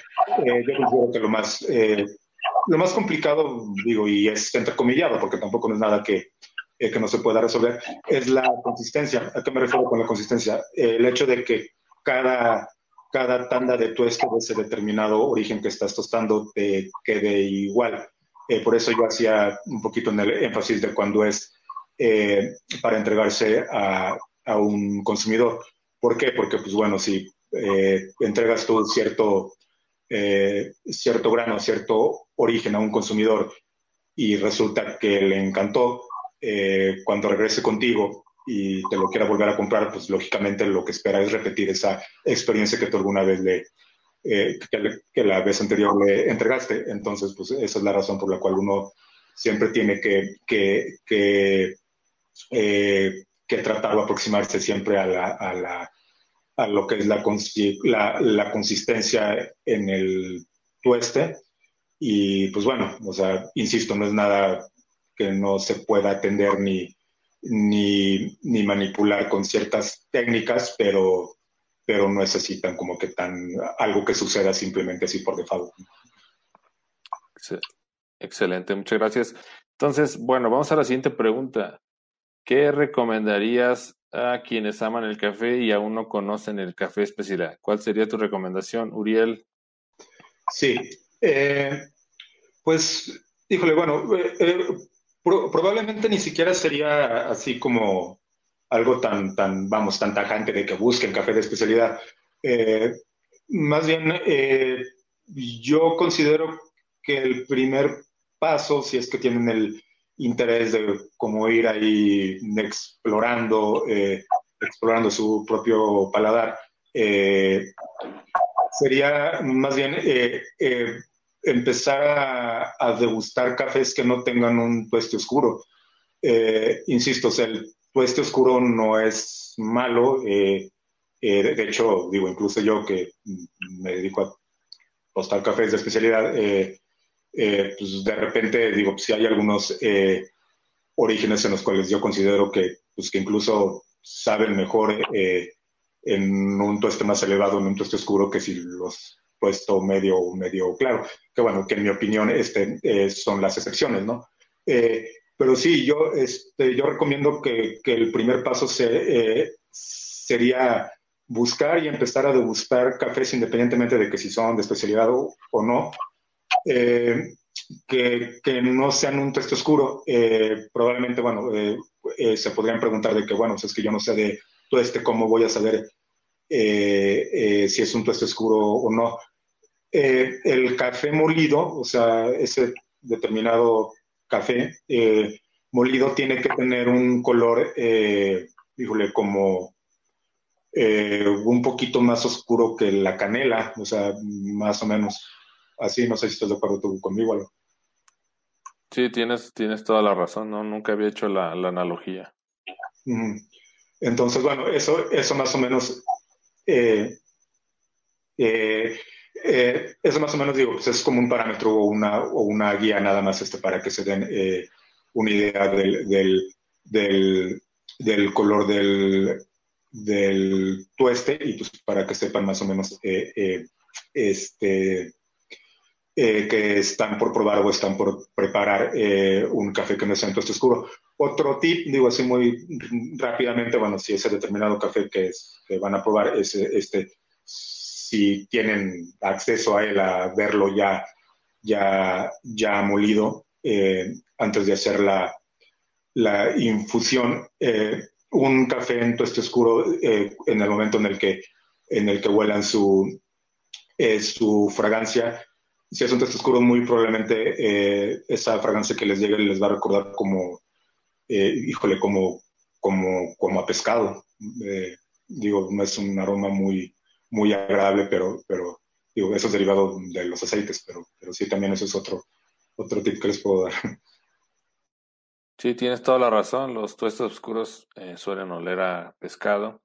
yo considero que lo más, lo más complicado, digo, y es entrecomillado, porque tampoco no es nada que, que no se pueda resolver, es la consistencia. ¿A qué me refiero con la consistencia? el hecho de que cada, cada tanda de tueste de ese determinado origen que estás tostando te quede igual. Eh, por eso yo hacía un poquito en el énfasis de cuando es eh, para entregarse a, a, un consumidor. ¿Por qué? Porque, pues bueno, si eh, entregas tú cierto, cierto grano, cierto origen a un consumidor y resulta que le encantó, cuando regrese contigo y te lo quiera volver a comprar, pues lógicamente lo que espera es repetir esa experiencia que tú alguna vez le, eh, que, la vez anterior le entregaste. Entonces, pues esa es la razón por la cual uno siempre tiene que, que, que, eh, que tratar de aproximarse siempre a, la, a, la, a lo que es la, la, la consistencia en el tueste. Y pues bueno, o sea, insisto, no es nada que no se pueda atender ni, ni, ni manipular con ciertas técnicas, pero, pero no necesitan como que tan algo que suceda simplemente así por default. Excelente, muchas gracias. Entonces, bueno, vamos a la siguiente pregunta. ¿Qué recomendarías a quienes aman el café y aún no conocen el café especial? ¿Cuál sería tu recomendación, Uriel? Sí, eh, pues, híjole, bueno, eh, eh, probablemente ni siquiera sería así como algo tan, tan, vamos, tan tajante de que busquen café de especialidad. Eh, más bien, eh, yo considero que el primer paso, si es que tienen el interés de cómo ir ahí explorando, eh, explorando su propio paladar, sería más bien empezar a, degustar cafés que no tengan un tueste oscuro. insisto, el este oscuro no es malo. Eh, eh, de hecho, digo, incluso yo que me dedico a postar cafés de especialidad, eh, pues de repente digo, si hay algunos orígenes en los cuales yo considero que, pues, incluso saben mejor en un tueste más elevado, en un tueste oscuro, que si los puesto medio medio claro. Que bueno, que en mi opinión este, son las excepciones, ¿no? Pero sí, yo, este, yo recomiendo que, que el primer paso se, eh, sería buscar y empezar a degustar cafés independientemente de que si son de especialidad o, no, eh, que, que, no sean un texto oscuro. Eh, probablemente, bueno, se podrían preguntar de que, bueno, si es que yo no sé de todo este, ¿cómo voy a saber si es un texto oscuro o no? el café molido, o sea, ese determinado café eh, molido tiene que tener un color, eh, híjole, como eh, un poquito más oscuro que la canela, o sea, más o menos así, no sé si estás de acuerdo tú conmigo. Sí, tienes, tienes toda la razón, ¿no? Nunca había hecho la, analogía. Entonces, bueno, eso, eso más o menos eh, eh, más o menos digo, pues es como un parámetro o una, o una guía nada más este, para que se den eh, una idea del, del, del, color del, del, tueste y pues para que sepan más o menos eh, este, que están por probar o están por preparar un café que no sea en tueste oscuro. Otro tip, digo así muy rápidamente, bueno, si ese determinado café que, es, que van a probar es este si tienen acceso a él a verlo ya, ya, ya molido eh, antes de hacer la, la infusión. Eh, un café en tueste oscuro eh, en el momento en el que, en el que huelan su, su fragancia. Si es un tueste oscuro, muy probablemente esa fragancia que les llegue les va a recordar como, híjole, como, como, como a pescado. digo, es un aroma muy, muy agradable, pero, pero digo, eso es derivado de los aceites, pero, pero sí, también eso es otro, otro tip que les puedo dar. Sí, tienes toda la razón. Los tuestos oscuros eh, suelen oler a pescado.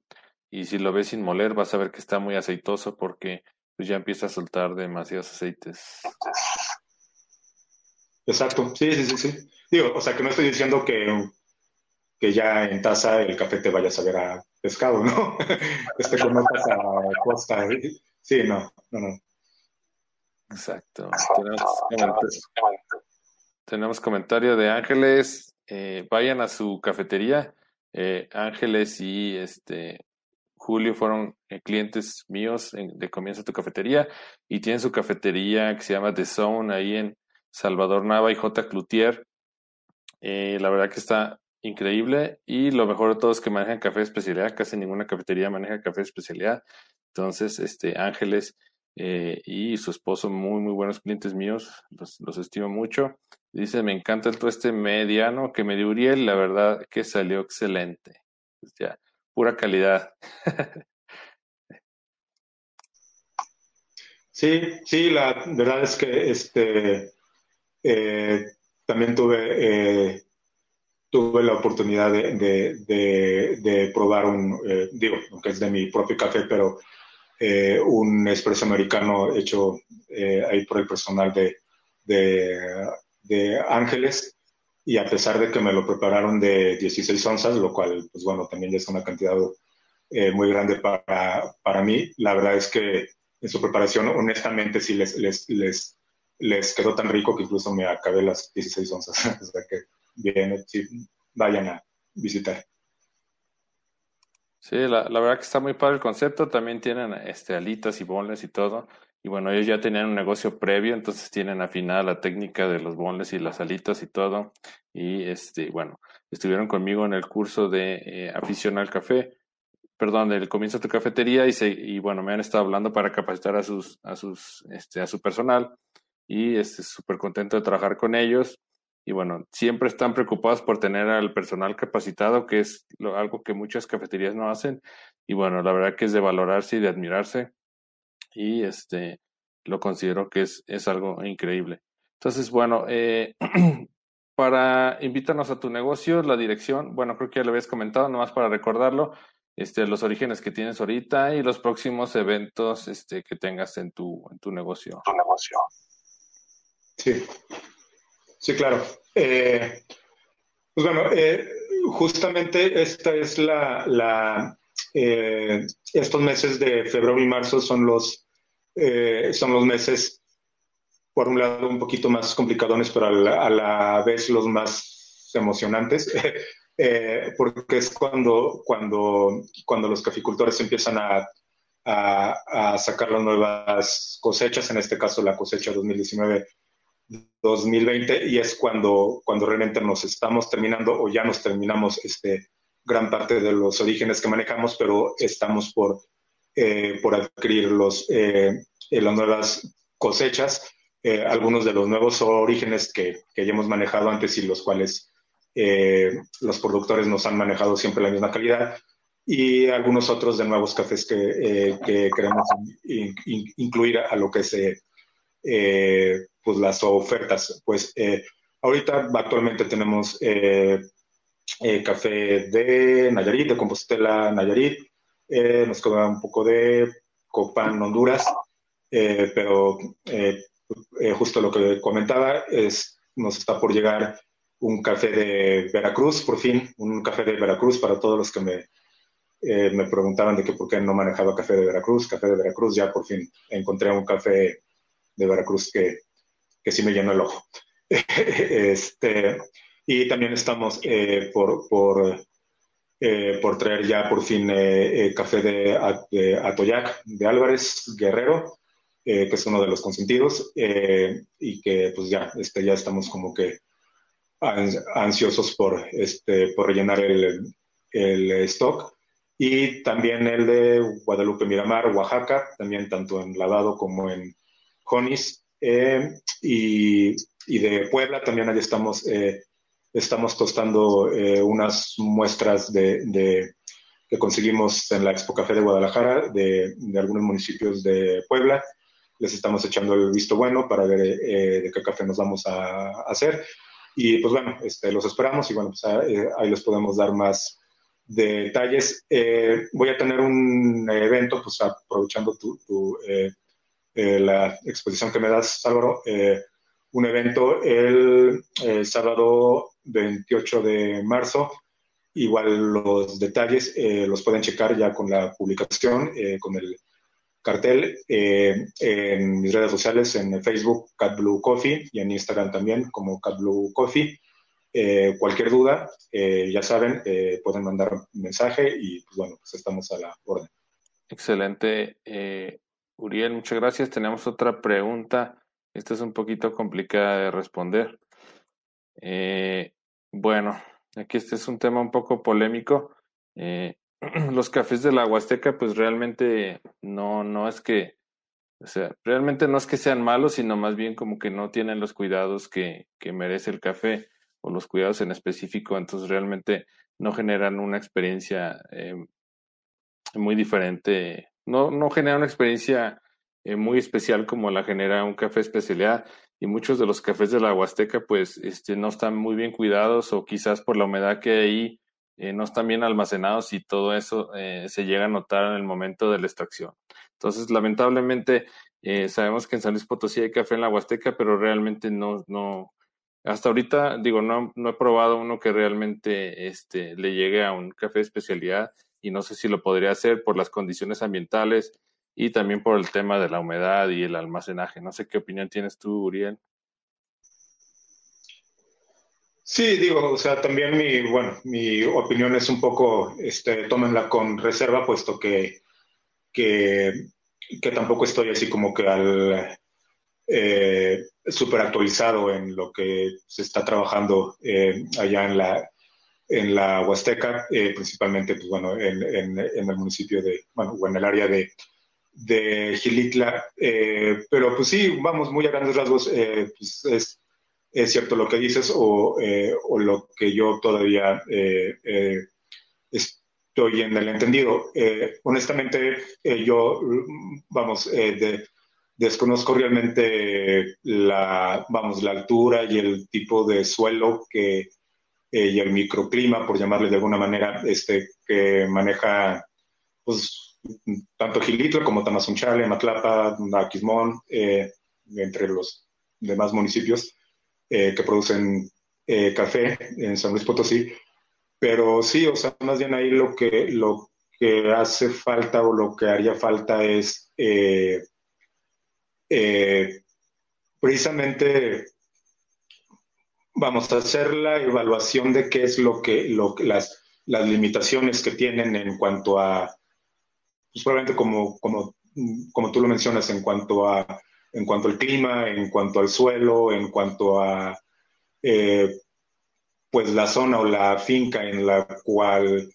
Y si lo ves sin moler, vas a ver que está muy aceitoso porque pues, ya empieza a soltar demasiados aceites. Exacto, sí, sí, sí, sí. Digo, o sea, que no estoy diciendo que, que ya en taza el café te vaya a saber a pescado, ¿no? este con taza a costa. Sí, no, no, no. Exacto. Tenemos, comentario de Ángeles. Eh, vayan a su cafetería. Eh, Ángeles y este Julio fueron eh, clientes míos de Comienza tu cafetería y tienen su cafetería que se llama The Zone ahí en Salvador Nava y J. Cloutier. la verdad que está increíble y lo mejor de todo es que manejan café de especialidad, casi ninguna cafetería maneja café especialidad. Entonces, este Ángeles eh, y su esposo, muy, muy buenos clientes míos, los, los estimo mucho. Dice, me encanta el tueste mediano que me dio Uriel, la verdad que salió excelente. Pues ya, pura calidad. Sí, sí, la verdad es que este eh, también tuve eh, tuve la oportunidad de, probar un, eh, digo, aunque es de mi propio café, pero un espresso americano hecho ahí por el personal de, de, Ángeles. Y a pesar de que me lo prepararon de 16 onzas, lo cual, pues bueno, también es una cantidad muy grande para, para mí, la verdad es que en su preparación, honestamente, sí les, les, les, les quedó tan rico que incluso me acabé las 16 onzas. o sea que bien, vayan a visitar. Sí, la, la, verdad que está muy padre el concepto. También tienen este, alitas y bonles y todo. Y bueno, ellos ya tenían un negocio previo, entonces tienen afinada la técnica de los bonles y las alitas y todo. Y este, bueno, estuvieron conmigo en el curso de eh, afición al café perdón, del comienzo de tu cafetería y, se, y bueno, me han estado hablando para capacitar a sus, a sus, este, a su personal y este súper contento de trabajar con ellos. Y bueno, siempre están preocupados por tener al personal capacitado, que es algo que muchas cafeterías no hacen. Y bueno, la verdad que es de valorarse y de admirarse. Y este, lo considero que es, es algo increíble. Entonces, bueno, eh, para invítanos a tu negocio, la dirección, bueno, creo que ya lo habías comentado, nomás para recordarlo, este, los orígenes que tienes ahorita y los próximos eventos este, que tengas en tu, en tu negocio. Tu negocio. Sí, sí, claro. Eh, pues bueno, eh, justamente esta es la, la eh, estos meses de febrero y marzo son los, son los meses, por un lado, un poquito más complicadones, pero a la vez los más emocionantes. Eh, porque es cuando, cuando, cuando los caficultores empiezan a, a, sacar las nuevas cosechas, en este caso la cosecha 2019-2020, y es cuando, cuando realmente nos estamos terminando o ya nos terminamos este, gran parte de los orígenes que manejamos, pero estamos por, eh, por adquirir los, eh, las nuevas cosechas, algunos de los nuevos orígenes que, que ya hemos manejado antes y los cuales eh, los productores nos han manejado siempre la misma calidad y algunos otros de nuevos cafés que, eh, queremos incluir a lo que se eh, pues las ofertas. Pues ahorita actualmente tenemos café de Nayarit, de Compostela Nayarit, nos queda un poco de Copán Honduras, pero justo lo que comentaba es nos está por llegar un café de Veracruz, por fin, un café de Veracruz para todos los que me, eh, me preguntaban de que por qué no manejaba café de Veracruz. Café de Veracruz, ya por fin encontré un café de Veracruz que, que sí me llenó el ojo. este, y también estamos eh, por, por, eh, por, traer ya por fin café de, de, Atoyac de Álvarez Guerrero, que es uno de los consentidos, y que pues ya, este, ya estamos como que ansiosos por, este, por rellenar el, el stock. Y también el de Guadalupe Miramar, Oaxaca, también tanto en lavado como en Jonis. Eh, y, y, de Puebla también ahí estamos, eh, estamos tostando eh, unas muestras de, de, que conseguimos en la Expo Café de Guadalajara de, de, algunos municipios de Puebla. Les estamos echando el visto bueno para ver de qué café nos vamos a, a hacer. Y pues bueno, este, los esperamos y bueno, pues eh, ahí les podemos dar más detalles. Eh, voy a tener un evento, pues aprovechando tu, eh, la exposición que me das, Álvaro, un evento el, sábado 28 de marzo. Igual los detalles los pueden checar ya con la publicación, con el cartel eh, en mis redes sociales, en Facebook, Cat Blue Coffee, y en Instagram también como Cat Blue Coffee. Eh, cualquier duda, eh, ya saben, pueden mandar un mensaje y pues bueno, pues estamos a la orden. Excelente. Uriel, muchas gracias. Tenemos otra pregunta. Esta es un poquito complicada de responder. bueno, aquí este es un tema un poco polémico. los cafés de la Huasteca, pues realmente no, no es que O sea, realmente no es que sean malos, sino más bien como que no tienen los cuidados que, que merece el café o los cuidados en específico, entonces realmente no generan una experiencia eh, muy diferente, no, no generan una experiencia eh, muy especial como la genera un café especialidad y muchos de los cafés de la Huasteca pues este, no están muy bien cuidados o quizás por la humedad que hay eh, no están bien almacenados y todo eso se llega a notar en el momento de la extracción. Entonces, lamentablemente, sabemos que en San Luis Potosí hay café en la Huasteca, pero realmente no, no, hasta ahorita, digo, no, no he probado uno que realmente este, le llegue a un café de especialidad y no sé si lo podría hacer por las condiciones ambientales y también por el tema de la humedad y el almacenaje. No sé qué opinión tienes tú, Uriel. Sí, digo, o sea, también mi, bueno, mi opinión es un poco, este, tómenla con reserva, puesto que, que, tampoco estoy así como que al, eh, súper actualizado en lo que se está trabajando eh, allá en la, en la Huasteca, eh, principalmente pues, bueno, en, el municipio de, bueno, o en el área de, de Gilitla. Eh, pero pues sí, vamos, muy a grandes rasgos, pues es, es, cierto lo que dices o, o lo que yo todavía estoy en el entendido. honestamente, yo, vamos, de desconozco realmente la, vamos, la altura y el tipo de suelo que, eh, y el microclima, por llamarle de alguna manera, este, que maneja pues, tanto Gilitla como Tamazunchale, Matlapa, Aquismón, eh, entre los demás municipios eh, que producen café en San Luis Potosí. Pero sí, o sea, más bien ahí lo que, lo que hace falta o lo que haría falta es precisamente vamos a hacer la evaluación de qué es lo que, lo, las, las limitaciones que tienen en cuanto a, pues probablemente como, como, como tú lo mencionas, en cuanto a en cuanto al clima, en cuanto al suelo, en cuanto a eh, pues la zona o la finca en la cual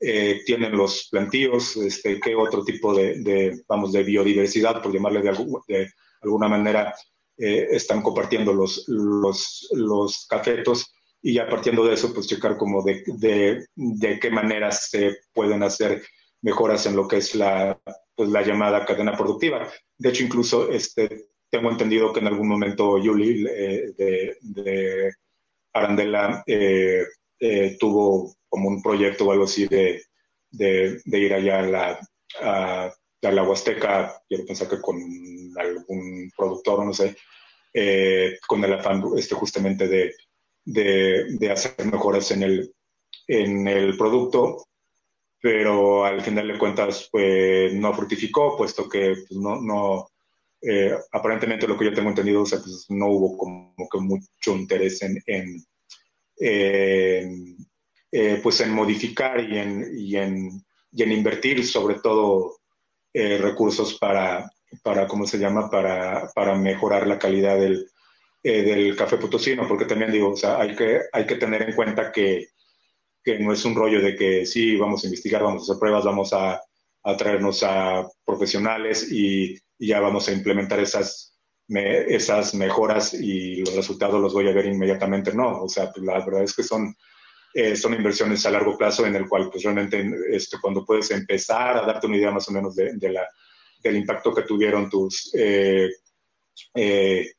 eh, tienen los plantíos, este, qué otro tipo de, vamos, de biodiversidad, por llamarle de, de alguna manera, eh, están compartiendo los, los, los cafetos y ya partiendo de eso, pues checar como de, de, de, qué manera se pueden hacer mejoras en lo que es la, pues, la llamada cadena productiva. De hecho, incluso este, tengo entendido que en algún momento Yuli eh, de, de, Arandela tuvo como un proyecto o algo así de, de, de ir allá a la, a, la Huasteca, quiero pensar que con algún productor, no sé, eh, con el afán este, justamente de, de, hacer mejoras en el, en el producto, pero al final de cuentas pues, no fructificó, puesto que pues, no, no eh, aparentemente lo que yo tengo entendido, o sea, pues no hubo como que mucho interés en, en eh, pues en modificar y en, y en, y en invertir sobre todo recursos para, para, ¿cómo se llama?, para, para mejorar la calidad del, eh, del café potosino, porque también digo, o sea, hay que, hay que tener en cuenta que, que no es un rollo de que sí, vamos a investigar, vamos a hacer pruebas, vamos a, a traernos a profesionales y, ya vamos a implementar esas, esas mejoras y los resultados los voy a ver inmediatamente. No, o sea, la verdad es que son eh, son inversiones a largo plazo en el cual pues realmente este, cuando puedes empezar a darte una idea más o menos de, la, del impacto que tuvieron tus, eh, eh,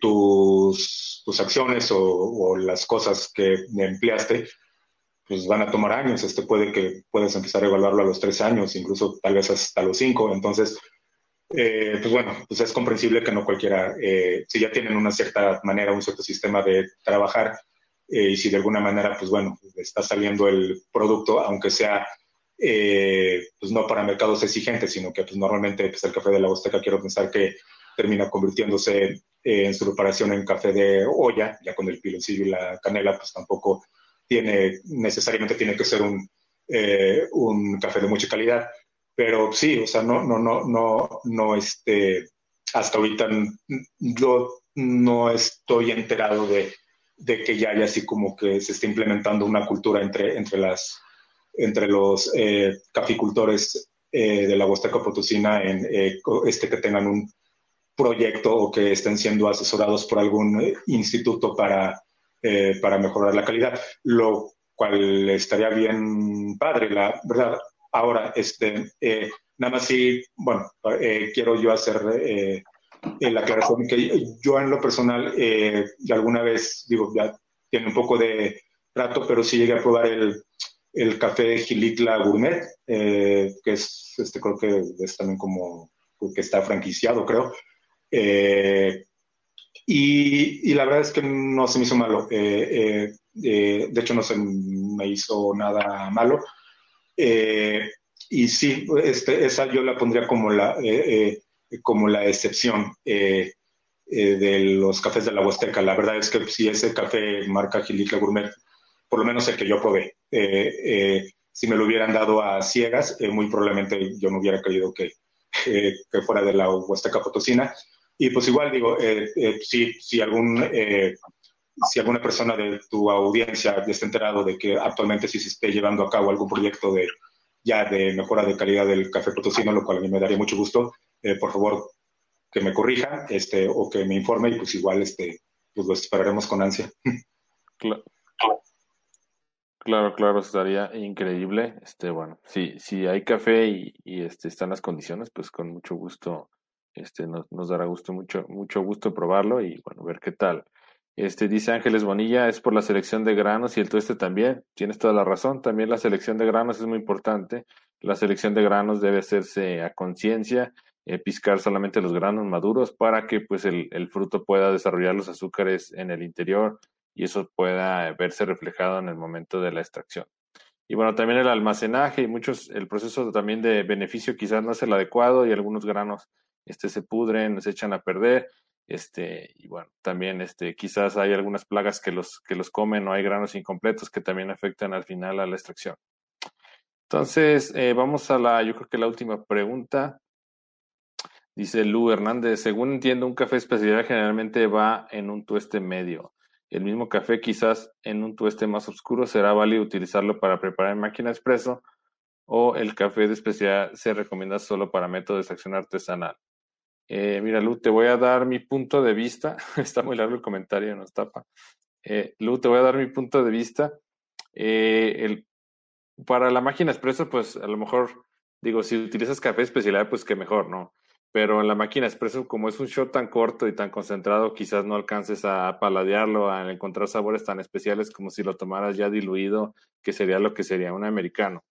tus, tus, acciones o, las cosas que empleaste, pues van a tomar años. Este puede que puedas empezar a evaluarlo a los tres años, incluso tal vez hasta los cinco. Entonces, pues bueno, pues es comprensible que no cualquiera, si ya tienen una cierta manera, un cierto sistema de trabajar, eh, y si de alguna manera, pues bueno, está saliendo el producto, aunque sea eh, pues no para mercados exigentes, sino que pues normalmente pues el café de la Huasteca quiero pensar que termina convirtiéndose eh, en su preparación en café de olla, ya con el piloncillo y la canela, pues tampoco tiene, necesariamente tiene que ser un, un café de mucha calidad. Pero sí, o sea, no, no, no, no, no, este, hasta ahorita yo no estoy enterado de de que ya hay así como que se está implementando una cultura entre, entre, las, entre los eh, caficultores de la Huasteca Potosina en este que tengan un proyecto o que estén siendo asesorados por algún instituto para, para mejorar la calidad, lo cual estaría bien padre, la verdad. Ahora, este, nada más sí, bueno, quiero yo hacer la aclaración que yo en lo personal, eh, alguna vez, digo, ya tiene un poco de rato, pero sí llegué a probar el, el café Gilitla Gourmet, eh, que es, este creo que es también como, que está franquiciado, creo. Eh, y, y, la verdad es que no se me hizo malo. de hecho, no se me hizo nada malo. y sí, este, esa yo la pondría como la como la excepción eh, eh, de los cafés de la Huasteca. La verdad es que si ese café marca Gilitla Gourmet, por lo menos el que yo probé, eh, si me lo hubieran dado a ciegas, muy probablemente yo no hubiera creído que, que fuera de la Huasteca Potosina. Y pues igual digo, si, si, algún, si alguna persona de tu audiencia está enterado de que actualmente sí se esté llevando a cabo algún proyecto de ya de mejora de calidad del café potosino, lo cual a mí me daría mucho gusto, eh, por favor, que me corrija este, o que me informe y pues igual este, pues lo esperaremos con ansia. Claro. Claro, claro, estaría increíble. Este, bueno, si, si hay café y, este, están las condiciones, pues con mucho gusto, este, nos, nos, dará gusto, mucho, mucho gusto probarlo y bueno, ver qué tal. Este, dice Ángeles Bonilla, es por la selección de granos y el tueste también. Tienes toda la razón. También la selección de granos es muy importante. La selección de granos debe hacerse a conciencia, eh, piscar solamente los granos maduros para que pues el, el, fruto pueda desarrollar los azúcares en el interior y eso pueda verse reflejado en el momento de la extracción. Y bueno, también el almacenaje y muchos, el proceso también de beneficio quizás no es el adecuado y algunos granos este, se pudren, se echan a perder este, y bueno, también este, quizás hay algunas plagas que los, que los comen o hay granos incompletos que también afectan al final a la extracción. Entonces, eh, vamos a la, yo creo que la última pregunta. Dice Lu Hernández, según entiendo, un café especial generalmente va en un tueste medio. El mismo café quizás en un tueste más oscuro será válido utilizarlo para preparar en máquina expreso o el café de especial se recomienda solo para método de extracción artesanal. Eh, mira, Lu, te voy a dar mi punto de vista. Está muy largo el comentario, nos tapa. Eh, Lu, te voy a dar mi punto de vista. Eh, el, para la máquina expreso, pues a lo mejor, digo, si utilizas café especialidad, pues que mejor, ¿no? Pero en la máquina expreso, como es un shot tan corto y tan concentrado, quizás no alcances a paladearlo, a encontrar sabores tan especiales como si lo tomaras ya diluido, que sería lo que sería un americano.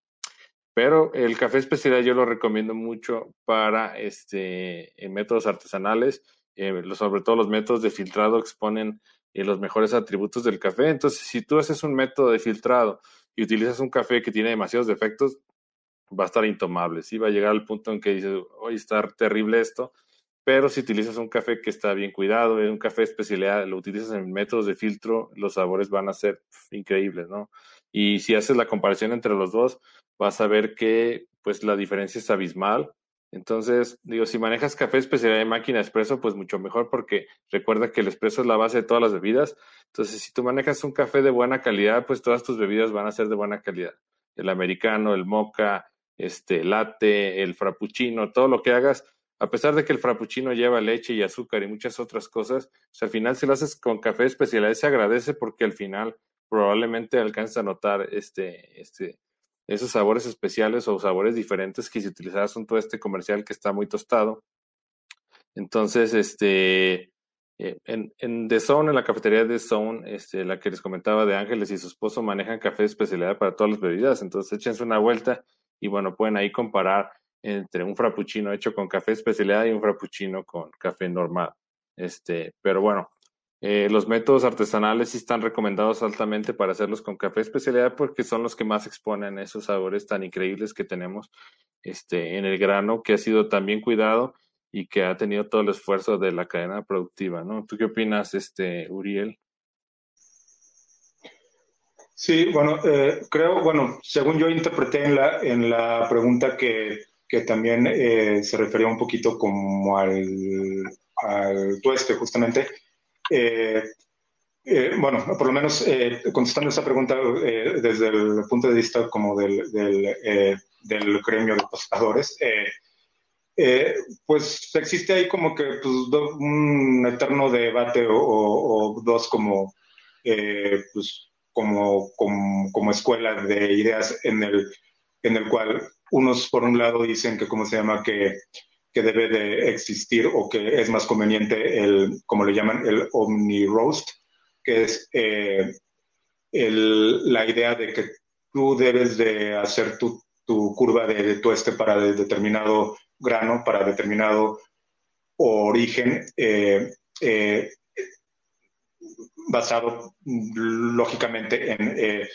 Pero el café especial yo lo recomiendo mucho para este, métodos artesanales, eh, sobre todo los métodos de filtrado exponen eh, los mejores atributos del café. Entonces, si tú haces un método de filtrado y utilizas un café que tiene demasiados defectos, va a estar intomable. Sí, va a llegar al punto en que dices, hoy está terrible esto, pero si utilizas un café que está bien cuidado, un café especialidad, lo utilizas en métodos de filtro, los sabores van a ser increíbles, ¿no? Y si haces la comparación entre los dos, vas a ver que pues la diferencia es abismal. Entonces, digo, si manejas café especialidad de máquina expreso, pues mucho mejor porque recuerda que el expreso es la base de todas las bebidas. Entonces, si tú manejas un café de buena calidad, pues todas tus bebidas van a ser de buena calidad. El americano, el mocha, este, latte, el frappuccino, todo lo que hagas, a pesar de que el frappuccino lleva leche y azúcar y muchas otras cosas, pues al final si lo haces con café especialidad se agradece porque al final probablemente alcanza a notar este, este, esos sabores especiales o sabores diferentes que si utilizaras un tueste comercial que está muy tostado. Entonces, este, eh, en, en The Zone, en la cafetería de The Zone, este, la que les comentaba de Ángeles y su esposo manejan café de especialidad para todas las bebidas. Entonces, échense una vuelta y bueno, pueden ahí comparar entre un frappuccino hecho con café especialidad y un frappuccino con café normal. Este, pero bueno, eh, los métodos artesanales sí están recomendados altamente para hacerlos con café especialidad porque son los que más exponen esos sabores tan increíbles que tenemos este, en el grano, que ha sido tan bien cuidado y que ha tenido todo el esfuerzo de la cadena productiva, ¿no? ¿Tú qué opinas, este, Uriel? Sí, bueno, eh, creo, bueno, según yo interpreté en la, en la pregunta que, que también eh, se refería un poquito como al, al tueste, justamente, eh, eh, bueno, por lo menos eh, contestando esa pregunta eh, desde el punto de vista como del, del, del gremio de tostadores, pues existe ahí como que pues, un eterno debate o, dos como, pues, como, como, como, escuela de ideas en el, en el cual unos por un lado dicen que, ¿cómo se llama?, que que debe de existir o que es más conveniente el, como le llaman, el omni roast, que es eh, la idea de que tú debes de hacer tu, curva de, tueste para determinado grano, para determinado origen, eh, eh, basado lógicamente en,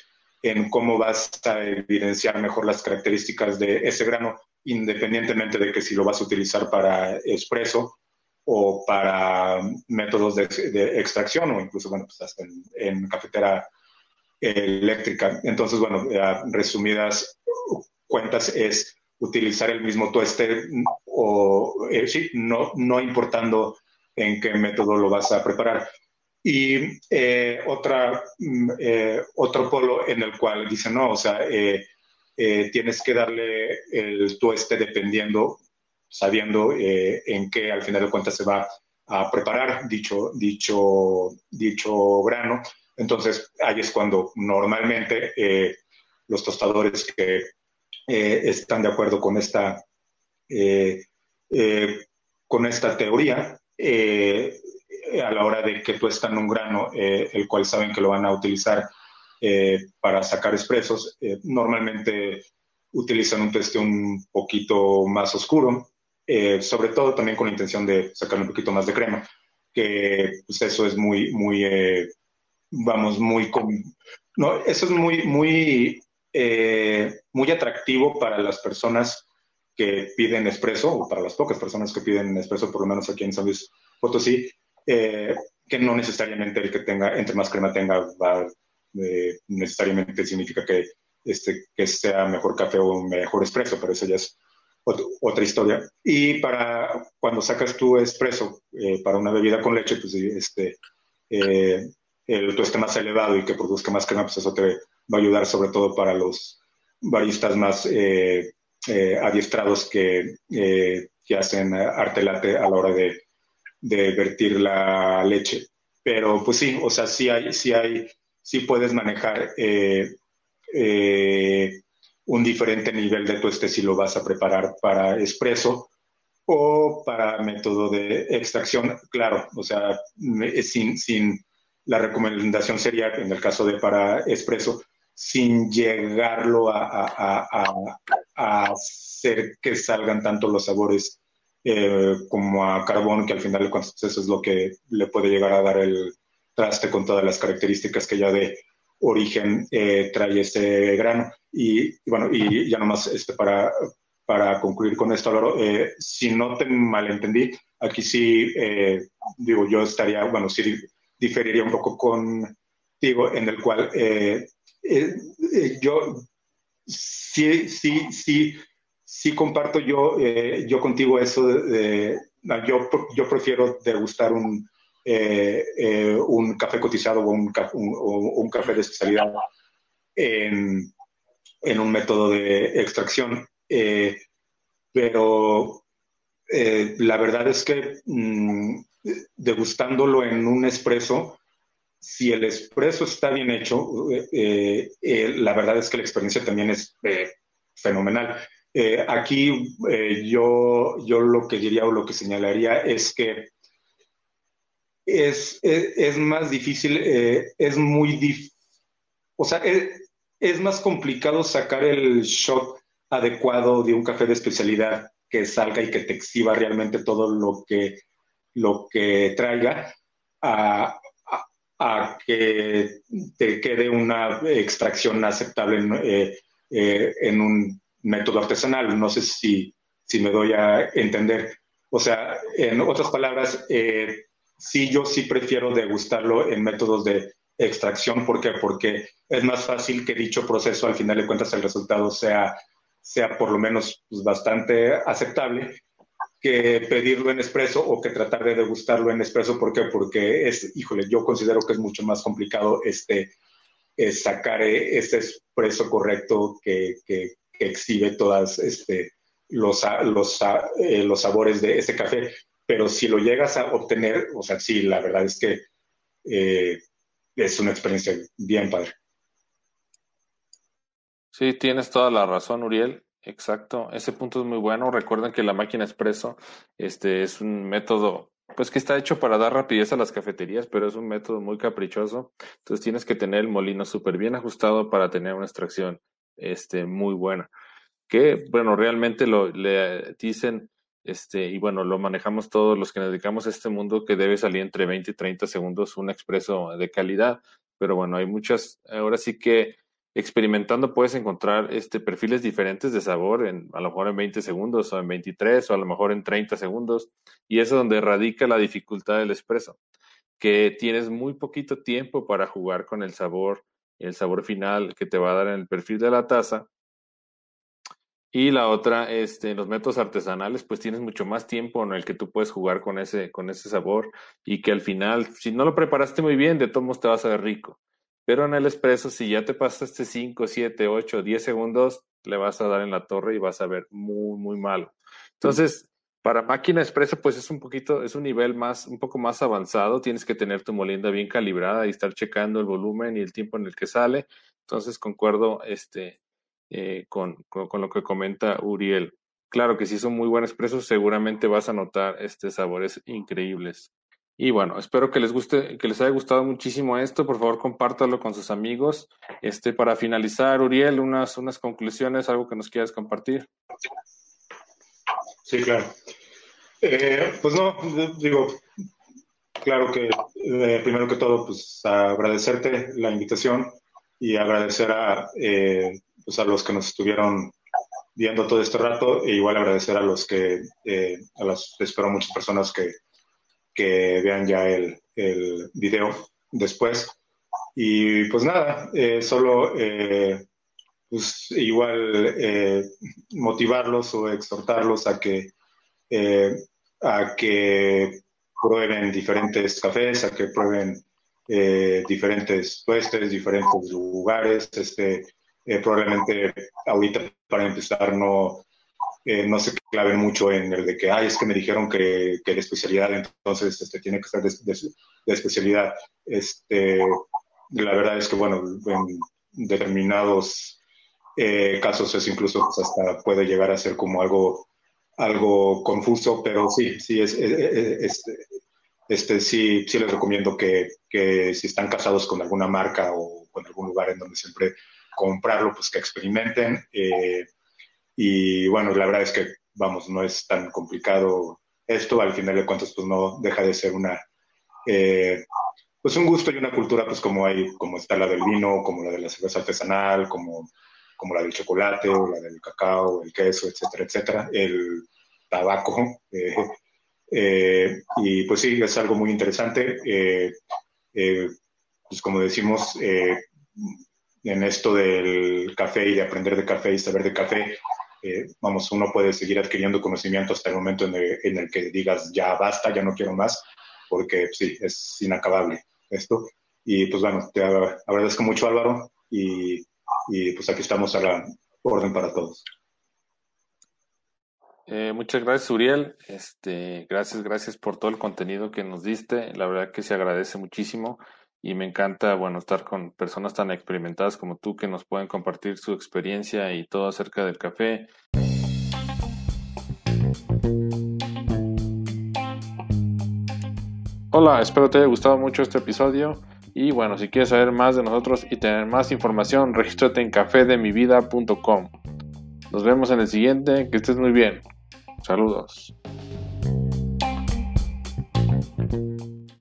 en cómo vas a evidenciar mejor las características de ese grano independientemente de que si lo vas a utilizar para expreso o para métodos de, extracción o incluso, bueno, pues hasta en, cafetera eléctrica. Entonces, bueno, resumidas cuentas es utilizar el mismo tueste o, eh, sí, no, no importando en qué método lo vas a preparar. Y eh, otra, mm, eh, otro polo en el cual dice, no, o sea, eh, tienes que darle el tueste dependiendo, sabiendo en qué al final de cuentas se va a preparar dicho, dicho, dicho grano. Entonces, ahí es cuando normalmente los tostadores que están de acuerdo con esta, con esta teoría, a la hora de que tuestan un grano, el cual saben que lo van a utilizar eh, para sacar expresos. Eh, normalmente utilizan un teste un poquito más oscuro, eh, sobre todo también con la intención de sacar un poquito más de crema, que pues eso es muy, muy, vamos, muy, no, eso es muy, muy, muy atractivo para las personas que piden expreso, o para las pocas personas que piden expreso, por lo menos aquí en San Luis Potosí, que no necesariamente el que tenga, entre más crema tenga, va eh, necesariamente significa que, este, que sea mejor café o mejor espresso, pero eso ya es otra historia. Y para cuando sacas tu espresso eh, para una bebida con leche, pues este, eh, el tueste más elevado y que produzca más crema, pues eso te va a ayudar sobre todo para los baristas más adiestrados que, que hacen arte latte a la hora de, de vertir la leche. Pero pues sí, o sea, sí hay, sí hay sí puedes manejar eh, eh, un diferente nivel de tueste si lo vas a preparar para expreso o para método de extracción. Claro, o sea, sin, sin la recomendación sería, en el caso de para expreso, sin llegarlo a, hacer que salgan tanto los sabores eh, como a carbón, que al final de cuentas eso es lo que le puede llegar a dar el, traste con todas las características que ya de origen eh, trae este grano. Y, bueno, y ya nomás este, para, para concluir con esto, Álvaro, eh, si no te malentendí, aquí sí, eh, digo, yo estaría, bueno, sí diferiría un poco contigo, en el cual yo sí, sí, sí, sí comparto yo, yo contigo eso de, yo, yo prefiero degustar un, eh, eh, un café cotizado o un, un, café de especialidad en, en, un método de extracción. Eh, pero la verdad es que mm, degustándolo en un espresso, si el espresso está bien hecho, la verdad es que la experiencia también es fenomenal. Aquí yo, yo lo que diría o lo que señalaría es que es, es, más difícil, eh, es muy difícil, o sea, es, más complicado sacar el shot adecuado de un café de especialidad que salga y que te exhiba realmente todo lo que, lo que traiga a, que te quede una extracción aceptable eh, eh, en, un método artesanal. No sé si, si me doy a entender. O sea, en otras palabras, sí, yo sí prefiero degustarlo en métodos de extracción. ¿Por qué? Porque es más fácil que dicho proceso, al final de cuentas, el resultado sea, sea por lo menos pues, bastante aceptable. que pedirlo en expreso o que tratar de degustarlo en expreso. ¿Por qué? Porque es, híjole, yo considero que es mucho más complicado este, sacar ese expreso correcto que, que, exhibe todas este, los, los, eh, los sabores de este café. Pero si lo llegas a obtener, o sea, sí, la verdad es que eh, es una experiencia bien padre. Sí, tienes toda la razón, Uriel. Exacto, ese punto es muy bueno. Recuerden que la máquina expreso este, es un método, pues que está hecho para dar rapidez a las cafeterías, pero es un método muy caprichoso. Entonces tienes que tener el molino súper bien ajustado para tener una extracción este, muy buena. Que, bueno, realmente lo le dicen, este, y bueno, lo manejamos todos los que nos dedicamos a este mundo, que debe salir entre 20 y 30 segundos un expreso de calidad. Pero bueno, hay muchas, ahora sí que experimentando puedes encontrar este, perfiles diferentes de sabor, en, a lo mejor en 20 segundos o en 23 o a lo mejor en 30 segundos. Y eso es donde radica la dificultad del espresso, que tienes muy poquito tiempo para jugar con el sabor, el sabor final que te va a dar en el perfil de la taza. Y la otra, este, los métodos artesanales, pues tienes mucho más tiempo en el que tú puedes jugar con ese, con ese sabor y que al final, si no lo preparaste muy bien, de todos modos te vas a ver rico. Pero en el expreso, si ya te pasaste 5, 7, 8, 10 segundos, le vas a dar en la torre y vas a ver muy, muy malo. Entonces, para máquina expreso, pues es un poquito, es un nivel más, un poco más avanzado. Tienes que tener tu molienda bien calibrada y estar checando el volumen y el tiempo en el que sale. Entonces, concuerdo este, eh, con, con, lo que comenta Uriel. Claro que si son muy buenos expresos, seguramente vas a notar este sabores increíbles. Y bueno, espero que les guste, que les haya gustado muchísimo esto. Por favor, compártalo con sus amigos. Este, para finalizar, Uriel, unas, unas conclusiones, algo que nos quieras compartir. Sí, claro. Eh, pues no, digo, claro que eh, primero que todo, pues agradecerte la invitación y agradecer a, eh, pues, a los que nos estuvieron viendo todo este rato e igual agradecer a los que, a las, espero muchas personas que que vean ya el, el video después. Y pues nada, eh, solo eh, pues igual eh, motivarlos o exhortarlos a que, a que prueben diferentes cafés, a que prueben diferentes puestos, diferentes lugares. Este, probablemente ahorita para empezar no, eh, no se claven mucho en el de que, ay, es que me dijeron que, que especialidad, entonces este, tiene que ser de, especialidad. Este, la verdad es que, bueno, en determinados eh, casos es incluso pues, hasta puede llegar a ser como algo, algo confuso, pero sí, sí, es, este, este, sí, sí les recomiendo que, que si están casados con alguna marca o con algún lugar en donde siempre comprarlo, pues que experimenten. Eh, y bueno, la verdad es que, vamos, no es tan complicado esto, al final de cuentas, pues no deja de ser una, eh, pues un gusto y una cultura, pues como hay, como está la del vino, como la de la cerveza artesanal, como, como la del chocolate, o la del cacao, el queso, etcétera, etcétera, el tabaco. Eh, eh, y pues sí, es algo muy interesante. pues como decimos, en esto del café y de aprender de café y saber de café, eh, vamos, uno puede seguir adquiriendo conocimiento hasta el momento en el, que digas, ya basta, ya no quiero más, porque sí, es inacabable esto. Y pues bueno, te agradezco mucho Álvaro y, pues aquí estamos a la orden para todos. Eh, muchas gracias, Uriel. Este, gracias, gracias por todo el contenido que nos diste. La verdad que se agradece muchísimo y me encanta, bueno, estar con personas tan experimentadas como tú que nos pueden compartir su experiencia y todo acerca del café. Hola, espero te haya gustado mucho este episodio y bueno, si quieres saber más de nosotros y tener más información, regístrate en cafedemivida.com. Nos vemos en el siguiente, que estés muy bien. Saludos.